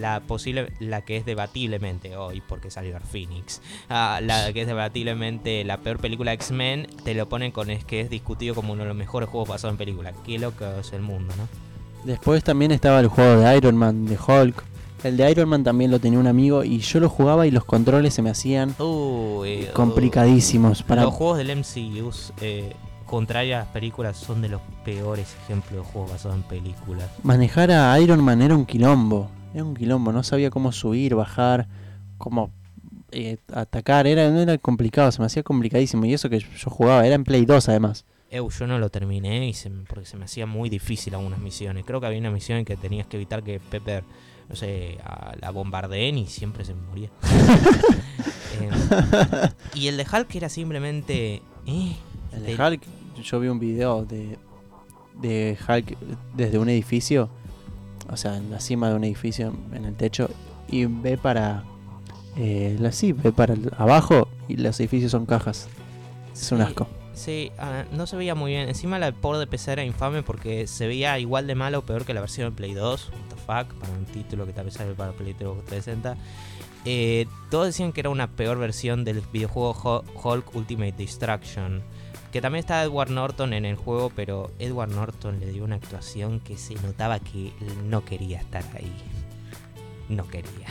la posible, la que es debatiblemente hoy, porque salió Phoenix, la que es debatiblemente la peor película de X-Men, te lo ponen con es que es discutido como uno de los mejores juegos basados en película. Qué loco es el mundo, ¿no? Después también estaba el juego de Iron Man, de Hulk. El de Iron Man también lo tenía un amigo y yo lo jugaba y los controles se me hacían Uy, complicadísimos. Para... Los juegos del MCU, eh, contrario a las películas, son de los peores ejemplos de juegos basados en películas. Manejar a Iron Man era un quilombo. Era un quilombo, no sabía cómo subir, bajar, cómo eh, atacar. Era, no era complicado, se me hacía complicadísimo. Y eso que yo jugaba, era en Play 2 además. Eu, yo no lo terminé y se porque se me hacía muy difícil algunas misiones. Creo que había una misión en que tenías que evitar que Pepper, no sé, a- la bombardeen y siempre se moría. Eh, y el de Hulk era simplemente... eh, El de- Hulk, yo vi un video de, de Hulk desde un edificio, o sea, en la cima de un edificio, en el techo, y ve para. Eh, la, sí, ve para el- abajo y los edificios son cajas. Es un Sí. asco. Sí, no se veía muy bien. Encima la por de PC era infame porque se veía igual de malo o peor que la versión de Play 2. What the fuck, para un título que tal vez sale para Play 3 o 360. Eh, todos decían que era una peor versión del videojuego Hulk Ultimate Destruction. Que también está Edward Norton en el juego, pero Edward Norton le dio una actuación que se notaba que no quería estar ahí. No quería.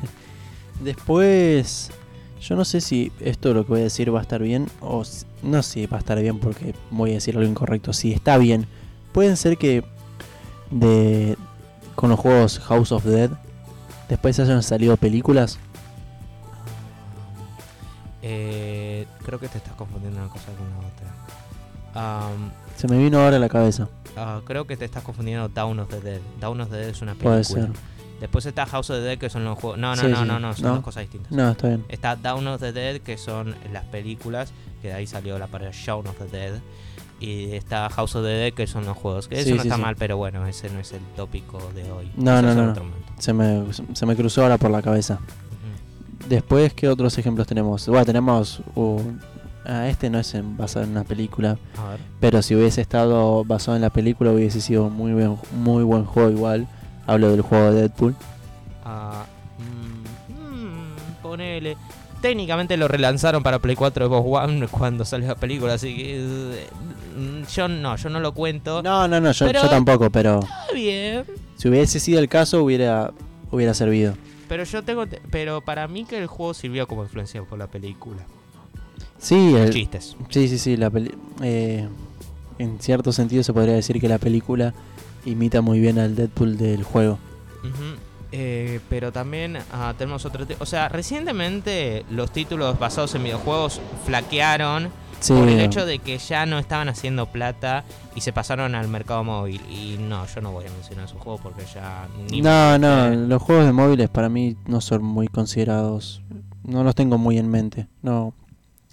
Después, yo no sé si esto lo que voy a decir va a estar bien o no sé si va a estar bien porque voy a decir algo incorrecto. Si está bien, pueden ser que de con los juegos House of Dead después hayan salido películas. Eh, creo que te estás confundiendo una cosa con la otra. Am, Se me vino ahora a la cabeza. Ah, creo que te estás confundiendo Down of the Dead. Down of the Dead es una película. Puede ser. Después está House of the Dead, que son los juegos. No, no, Sí, no, sí. no, no, son No. dos cosas distintas. No, está bien. Está Down of the Dead, que son las películas, que de ahí salió la palabra Shaun of the Dead. Y está House of the Dead, que son los juegos. Que Sí, eso no está mal, pero bueno, ese no es el tópico de hoy. No, Eso no, no, no. Se me, se me cruzó ahora por la cabeza. Después, ¿qué otros ejemplos tenemos? Bueno, tenemos un- ah, este no es en- basado en una película, A ver. pero si hubiese estado basado en la película hubiese sido muy buen, muy buen juego igual. Hablo del juego de Deadpool. Ah, mm, mm, ponele. Técnicamente lo relanzaron para Play 4 Xbox One cuando salió la película, así que. eh, yo no, yo no lo cuento. No, no, no, yo, Pero- yo tampoco, pero Está bien. si hubiese sido el caso hubiera, hubiera servido. Pero yo tengo. te- Pero para mí que el juego sirvió como influencia por la película. Sí, el, Chistes. sí, sí, sí, la peli- eh, en cierto sentido se podría decir que la película imita muy bien al Deadpool del juego. Ujú. Eh, pero también ah, tenemos otro. O sea, recientemente los títulos basados en videojuegos flaquearon Sí, por el hecho de que ya no estaban haciendo plata y se pasaron al mercado móvil. Y no, yo no voy a mencionar esos juegos porque ya. Ni No, no, eh, los juegos de móviles para mí no son muy considerados. No los tengo muy en mente. No,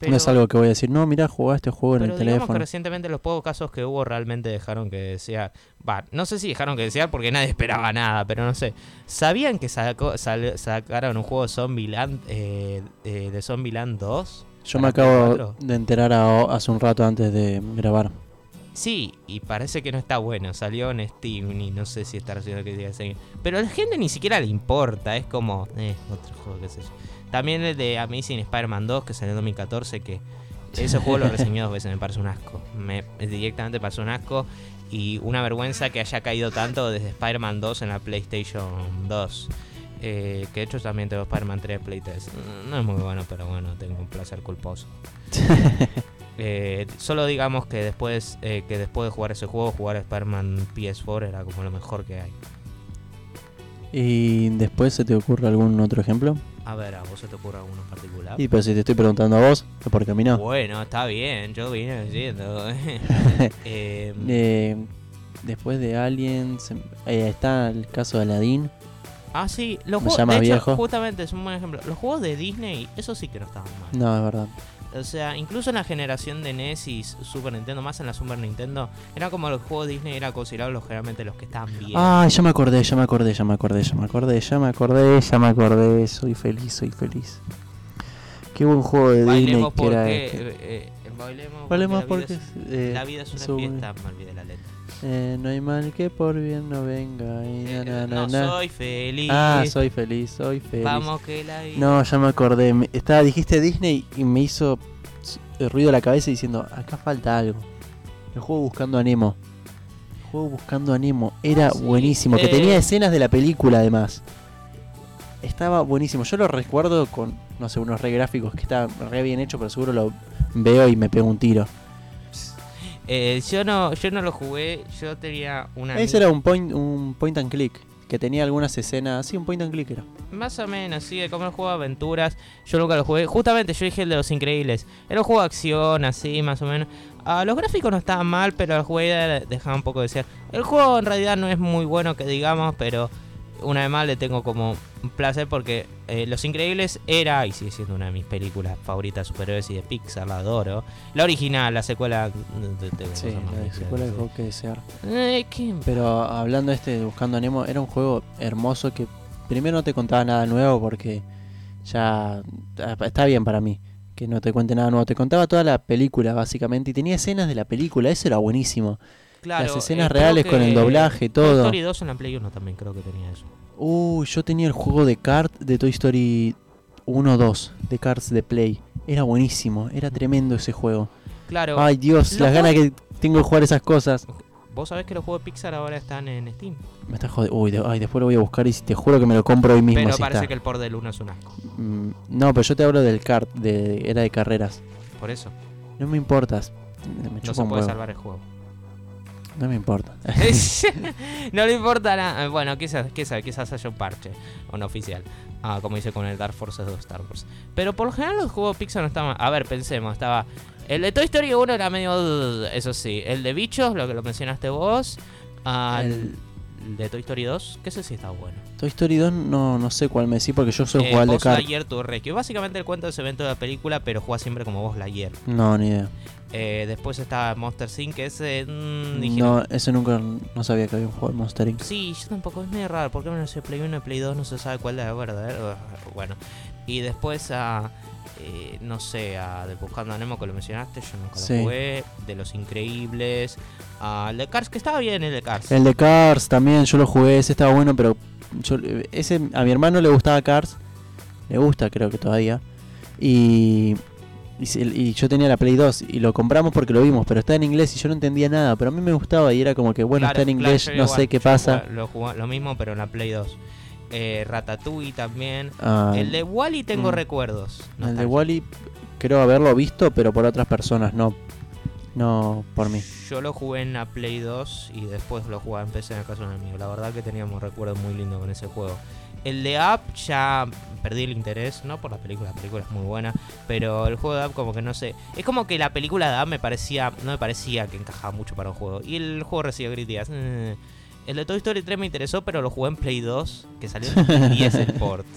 no es algo que voy a decir, no, mira, jugá este juego en el digamos que teléfono. recientemente los pocos casos que hubo realmente dejaron que desear. Va, no sé si dejaron que desear porque nadie esperaba nada, pero no sé. ¿Sabían que sacó, sal- sacaron un juego Zombieland, eh, eh, de Zombieland 2? Yo me Play acabo 4? de enterar a- hace un rato antes de grabar. Sí, y parece que no está bueno. Salió en Steam y no sé si está haciendo que diga. Pero a la gente ni siquiera le importa. Es como, eh, otro juego, qué sé yo. También el de Amazing Spider-Man 2 que salió en 2014. Que ese juego lo reseñé dos veces. Me parece un asco. Me directamente pasó un asco. Y una vergüenza que haya caído tanto desde Spider-Man 2 en la PlayStation 2. Eh, que de hecho también tengo Spider-Man 3 de Play 3. No es muy bueno, pero bueno, tengo un placer culposo. Eh, solo digamos que después eh, que después de jugar ese juego, jugar a Spider-Man PS4 era como lo mejor que hay. ¿Y después se te ocurre algún otro ejemplo? A ver, ¿a vos se te ocurre alguno en particular? Y pero si te estoy preguntando a vos, es porque a mí no. Bueno, está bien, yo vine diciendo. Eh, después de Aliens, eh, está el caso de Aladdin. Ah, sí, los juegos. de hecho, viejo. justamente es un buen ejemplo. Los juegos de Disney, eso sí que no estaban mal. No, es verdad. O sea, incluso en la generación de NES y Super Nintendo, más en la Super Nintendo, era como los juegos de Disney eran considerados los- generalmente los que estaban bien. Ah, ya me acordé, ya me acordé, ya me acordé, ya me acordé, ya me acordé, ya me acordé. Soy feliz, soy feliz. Qué buen juego de Disney que era este. eh, eh, bailemos Bailemos porque porque la vida es- eh, La vida es una fiesta, me olvidé la letra. Eh, no hay mal que por bien no venga. y na, Eh, na, na, no soy feliz. Ah, soy feliz, soy feliz. Vamos que la vida. No, ya me acordé. estaba, dijiste Disney y me hizo el ruido a la cabeza diciendo, acá falta algo. El juego buscando a Nemo. El juego buscando a Nemo. Era Ah, sí. buenísimo. Que Eh. tenía escenas de la película además. Estaba buenísimo. Yo lo recuerdo con, no sé, unos re gráficos que estaban re bien hechos, pero seguro lo veo y me pego un tiro. Eh, yo no, yo no lo jugué. Yo tenía una. Ese era un point, un point and click. que tenía algunas escenas, así un point and click era. Más o menos, sí, como el juego de aventuras. Yo nunca lo jugué. Justamente yo dije el de los increíbles. Era un juego de acción, así, más o menos. Ah, los gráficos no estaban mal, pero el juego dejaba un poco de ser. El juego en realidad no es muy bueno, que digamos, pero una vez más le tengo como un placer porque eh, Los Increíbles era y sigue siendo una de mis películas favoritas de superhéroes y de Pixar, la adoro. La original, la secuela. de- de- Sí, la viejas, secuela sí. dejó que desear. Eh. Pero hablando de este de Buscando a Nemo, era un juego hermoso que primero no te contaba nada nuevo porque ya ah, está bien para mí que no te cuente nada nuevo. Te contaba toda la película básicamente y tenía escenas de la película, eso era buenísimo. Claro, Las escenas eh, reales con el doblaje, Toy todo. Story 2 en la Play 1 también creo que tenía eso. Uh, yo tenía el juego de kart de Toy Story 1 2 de Cards de Play. Era buenísimo, era tremendo ese juego. Claro, Ay Dios, las ganas que tengo de jugar esas cosas. vos sabés que los juegos de Pixar ahora están en Steam. Me está jodiendo. Uy, de- ay, después lo voy a buscar y te juro que me lo compro hoy mismo. pero si parece está. que el port del 1 es un asco. Mm, no, pero yo te hablo del kart, de, era de carreras. Por eso. No me importas. Me No se puede huevo. salvar el juego. No me importa. no le importa nada. Bueno, quizás, quizás, quizás haya un parche, un oficial. Ah, como hice con el Dark Forces 2 Star Wars. Pero por lo general los juegos Pixar no estaban. A ver, pensemos, estaba. El de Toy Story 1 era medio. Eso sí. El de bichos, lo que lo mencionaste vos. Ah, el... De Toy Story 2, que ese sí está bueno. Toy Story 2 no, no sé cuál me decís porque yo soy Eh, jugar de Buzz kart. Lightyear tu Rescue. Básicamente el cuento de ese evento de la película, pero juega siempre como Buzz Lightyear. No, ni idea. Eh, después está Monster Inc. que ese. mm, dije, No, ese nunca, no sabía que había un juego de Monster Inc. Sí, yo tampoco, es medio raro, porque no sé, Play 1 y Play 2 no se sabe cuál es la verdadera. Bueno, y después a. eh, no sé, a de Buscando a Nemo que lo mencionaste, yo nunca Sí. lo jugué. De Los Increíbles. Al de Cars, que estaba bien el de Cars. El de Cars también, yo lo jugué, ese estaba bueno, pero yo, ese a mi hermano le gustaba Cars, le gusta creo que todavía, y, y, yo tenía la Play 2 y lo compramos porque lo vimos, pero está en inglés y yo no entendía nada, pero a mí me gustaba y era como que bueno, Claro, está en inglés, no igual, sé qué pasa. Lo, lo mismo, pero en la Play 2. Eh, Ratatouille también. Ah, el de Wally tengo mm. recuerdos. el de. Wally creo haberlo visto, pero por otras personas, no, no por mí. Yo lo jugué en la Play 2 y después lo jugué en PC en el caso de un amigo. La verdad que teníamos recuerdos muy lindos con ese juego. El de App ya perdí el interés, no por la película, la película es muy buena, pero el juego de App como que no sé. Es como que la película de App me parecía, no me parecía que encajaba mucho para un juego. Y el juego recibió críticas. eh. El de Toy Story 3 me interesó, pero lo jugué en Play 2, que salió en 2010 el port.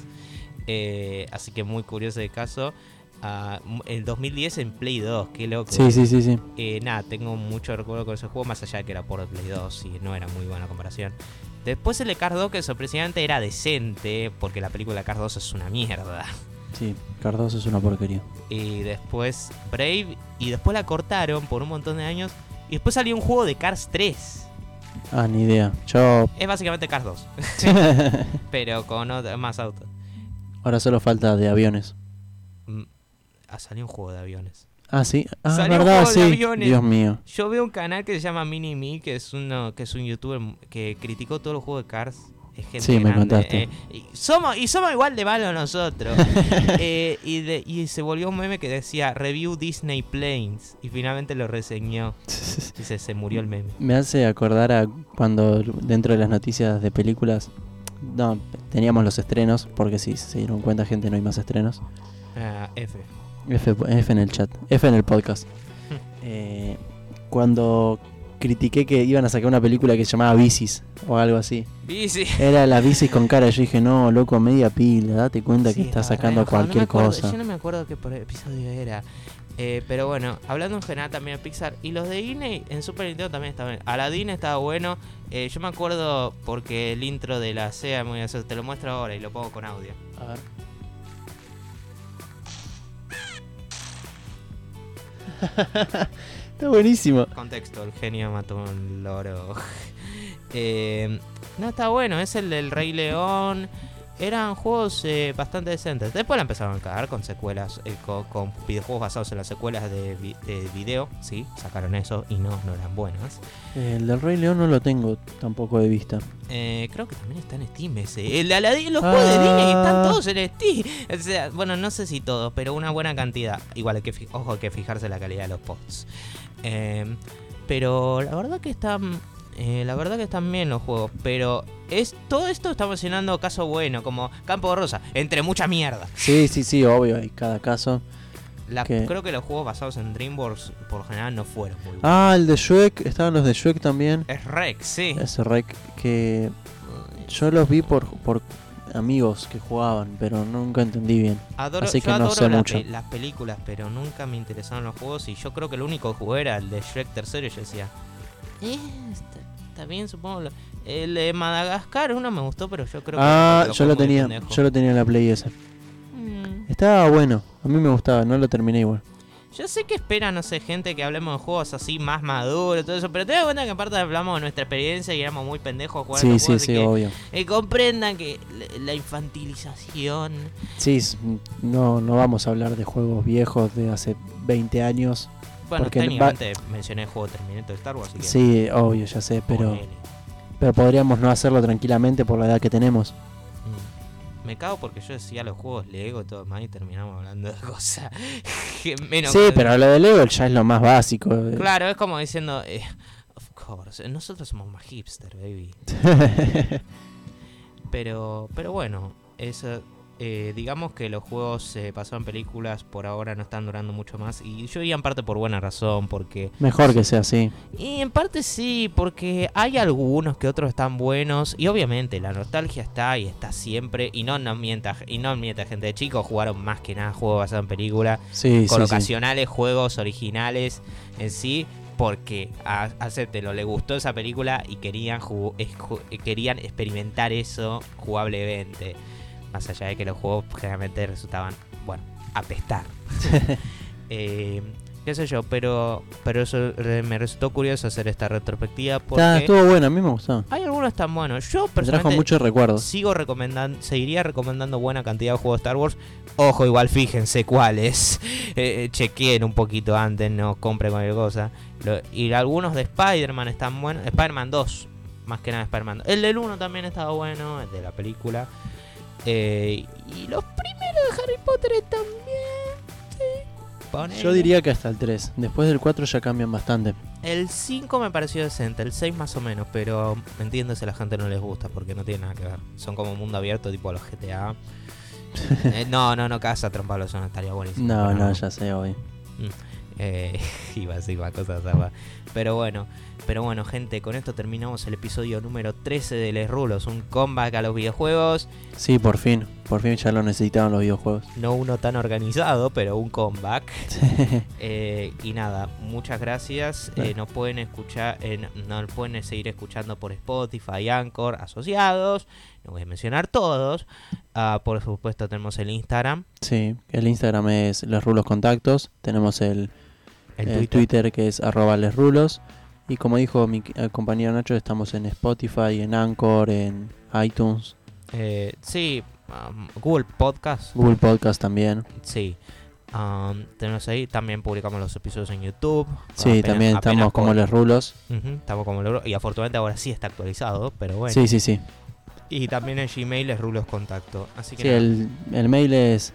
Eh, así que muy curioso el caso. Ah, el 2010 en Play 2, qué loco. Sí, sí, sí, sí. Eh, nada, tengo mucho recuerdo con ese juego, más allá de que era por Play 2 y no era muy buena comparación. Después el de Cars 2, que sorpresivamente era decente, porque la película de Cars 2 es una mierda. Sí, Cardoso es una porquería. Y después Brave, y después la cortaron por un montón de años. Y después salió un juego de Cars 3. Ah, ni idea. Yo Es básicamente Cars 2, pero con más autos. ahora solo falta de aviones. Mm, Ah, salió un juego de aviones. Ah, sí. Ah, Salió un juego de aviones. Dios mío. Yo veo un canal que se llama Mini Me, que es uno, que es un youtuber que criticó todos los juegos de Cars. Es gente Sí, me grande, contaste. eh, y somos, y somos igual de malos nosotros. Eh, y, de- y se volvió un meme que decía Review Disney Planes. Y finalmente lo reseñó. Y se, se murió el meme. Me hace acordar a cuando dentro de las noticias de películas, no, teníamos los estrenos, porque si se dieron cuenta gente no hay más estrenos. Ah, F. F, F en el chat, F en el podcast. Eh, cuando critiqué que iban a sacar una película que se llamaba Bicis o algo así. Bici. Era la bicis con cara, yo dije, no, loco, media pila, date cuenta Sí, que está sacando. No cualquier acuerdo- cosa. Yo no me acuerdo qué por episodio era. Eh, pero bueno, hablando en general también de Pixar. Y los de Disney en Super Nintendo también estaban. Aladdin estaba bueno. Eh, yo me acuerdo porque el intro de la SEA, muy gracioso. te lo muestro ahora y lo pongo con audio. A ver. Está buenísimo. Contexto, el genio mató un loro. Eh, no, está bueno, es el del Rey León. Eran juegos eh, bastante decentes. Después la empezaron a cagar con secuelas, eh, con, con videojuegos basados en las secuelas de, vi- de video. Sí, sacaron eso y no, no eran buenas. El del Rey León no lo tengo tampoco de vista. Eh, creo que también está en Steam ese. El de Aladdin, los juegos de Disney están Ah. todos en Steam. O sea, bueno, no sé si todos, pero una buena cantidad. Igual hay que, ojo, hay que fijarse la calidad de los posts. Eh, pero la verdad que están. eh, la verdad que están bien los juegos. Pero es todo esto estamos mencionando caso bueno, como Campo de Rosa, entre mucha mierda. Sí, sí, sí, obvio, hay cada caso. Creo que los juegos basados en DreamWorks por lo general no fueron muy buenos. Ah, el de Shrek, estaban los de Shrek también. Es Rex, sí. Ese rec que yo los vi por, por amigos que jugaban, pero nunca entendí bien. Adoro, así yo que no adoro sé la mucho. pe- las películas, pero nunca me interesaron los juegos y yo creo que el único que jugué era el de Shrek tercero y yo decía, eh, está, está bien, supongo. El de Madagascar uno me gustó, pero yo creo que... Ah, yo lo tenía, pendejo. yo lo tenía en la Play ese. Mm. Estaba bueno, a mí me gustaba, no lo terminé igual. Yo sé que espera, no sé, gente que hablemos de juegos así más maduros todo eso, pero te das cuenta que aparte hablamos de nuestra experiencia y éramos muy pendejos jugando Sí, sí, sí, que, obvio. eh, comprendan que la, infantilización... Sí, no, no vamos a hablar de juegos viejos de hace 20 años. Bueno, Porque va- técnicamente mencioné el juego Terminator de Star Wars, así que... Sí, obvio, ya sé, pero, pero podríamos no hacerlo tranquilamente por la edad que tenemos. Me cago porque yo decía los juegos Lego y todo más y terminamos hablando de cosas que menos sí, que- pero lo de Lego ya es lo más básico. eh. Claro, es como diciendo, eh, of course, nosotros somos más hipster, baby. Pero, pero bueno, eso, eh, digamos que los juegos eh, basados en películas por ahora no están durando mucho más y yo diría en parte por buena razón, porque Mejor que sea así. y en parte sí, porque hay algunos que otros están buenos y obviamente la nostalgia está y está siempre y no no mienta y no mienta gente de chicos jugaron más que nada juegos basados en película Sí, con sí, sí. ocasionales juegos originales en sí porque a, acéptelo, le gustó esa película y querían querían experimentar eso jugablemente más allá de que los juegos generalmente resultaban bueno apestar Eh, qué sé yo, pero pero eso eh, me resultó curioso hacer esta retrospectiva porque Está, estuvo bueno, a mí me gustó. hay algunos tan buenos. Yo Me trajo personalmente muchos recuerdos. sigo recomendando, seguiría recomendando buena cantidad de juegos de Star Wars. Ojo, igual fíjense cuáles. Eh, chequeen un poquito antes, no compren cualquier cosa. Lo- y algunos de Spider-Man están buenos. Spider-Man 2, más que nada Spider-Man 2. El del 1 también estaba bueno, el de la película. Eh, y los primeros de Harry Potter también. Sí, ponele. Yo diría que hasta el 3. Después del 4 ya cambian bastante. El 5 me pareció decente, el 6 más o menos, pero entiendo si a la gente no les gusta porque no tiene nada que ver. Son como mundo abierto tipo los GTA. Eh, no, no, no, casa trompa son, estaría buenísimo. No, no, ya sé hoy. Eh, iba a decir más cosas. Pero bueno, pero bueno, gente, con esto terminamos el episodio número 13 de Les Rulos, un comeback a los videojuegos. Sí, por fin. Por fin ya lo necesitaban los videojuegos. No uno tan organizado, pero un comeback. Eh, y nada, muchas gracias. Eh, Bueno. nos pueden escuchar, eh, nos pueden seguir escuchando por Spotify, Anchor, asociados. No voy a mencionar todos. Ah, por supuesto, tenemos el Instagram, sí, el Instagram es Les Rulos Contactos. Tenemos el, el, el Twitter. Twitter. que es arroba Les Rulos. Y como dijo mi eh, compañero Nacho, estamos en Spotify, en Anchor, en iTunes, Eh, sí, um, Google Podcast. Google Podcast también. Sí. Um, tenemos ahí, también publicamos los episodios en YouTube. Sí, Apenas- también apenas estamos como Les Rulos. Estamos como logro. Y afortunadamente ahora sí está actualizado, pero bueno. Sí, sí, sí. Y también en Gmail es Rulos Contacto. Así que Sí, el, el mail es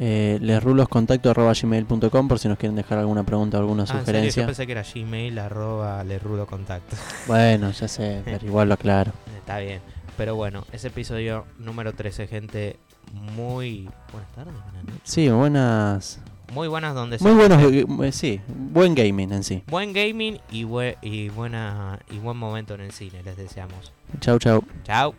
eh, lesruloscontacto.gmail.com por si nos quieren dejar alguna pregunta o alguna Ah, ¿en serio? sugerencia. Yo pensé que era Gmail arroba le rulo contacto. Bueno, ya sé, pero igual lo aclaro. Está bien. Pero bueno, ese episodio número 13, gente. Muy buenas tardes, buenas noches. Sí, buenas. Muy buenas donde Muy buenos, eh, sí, buen gaming en sí. Buen gaming y, bue- y, buena, y buen momento en el cine, les deseamos. Chau, chau. Chao.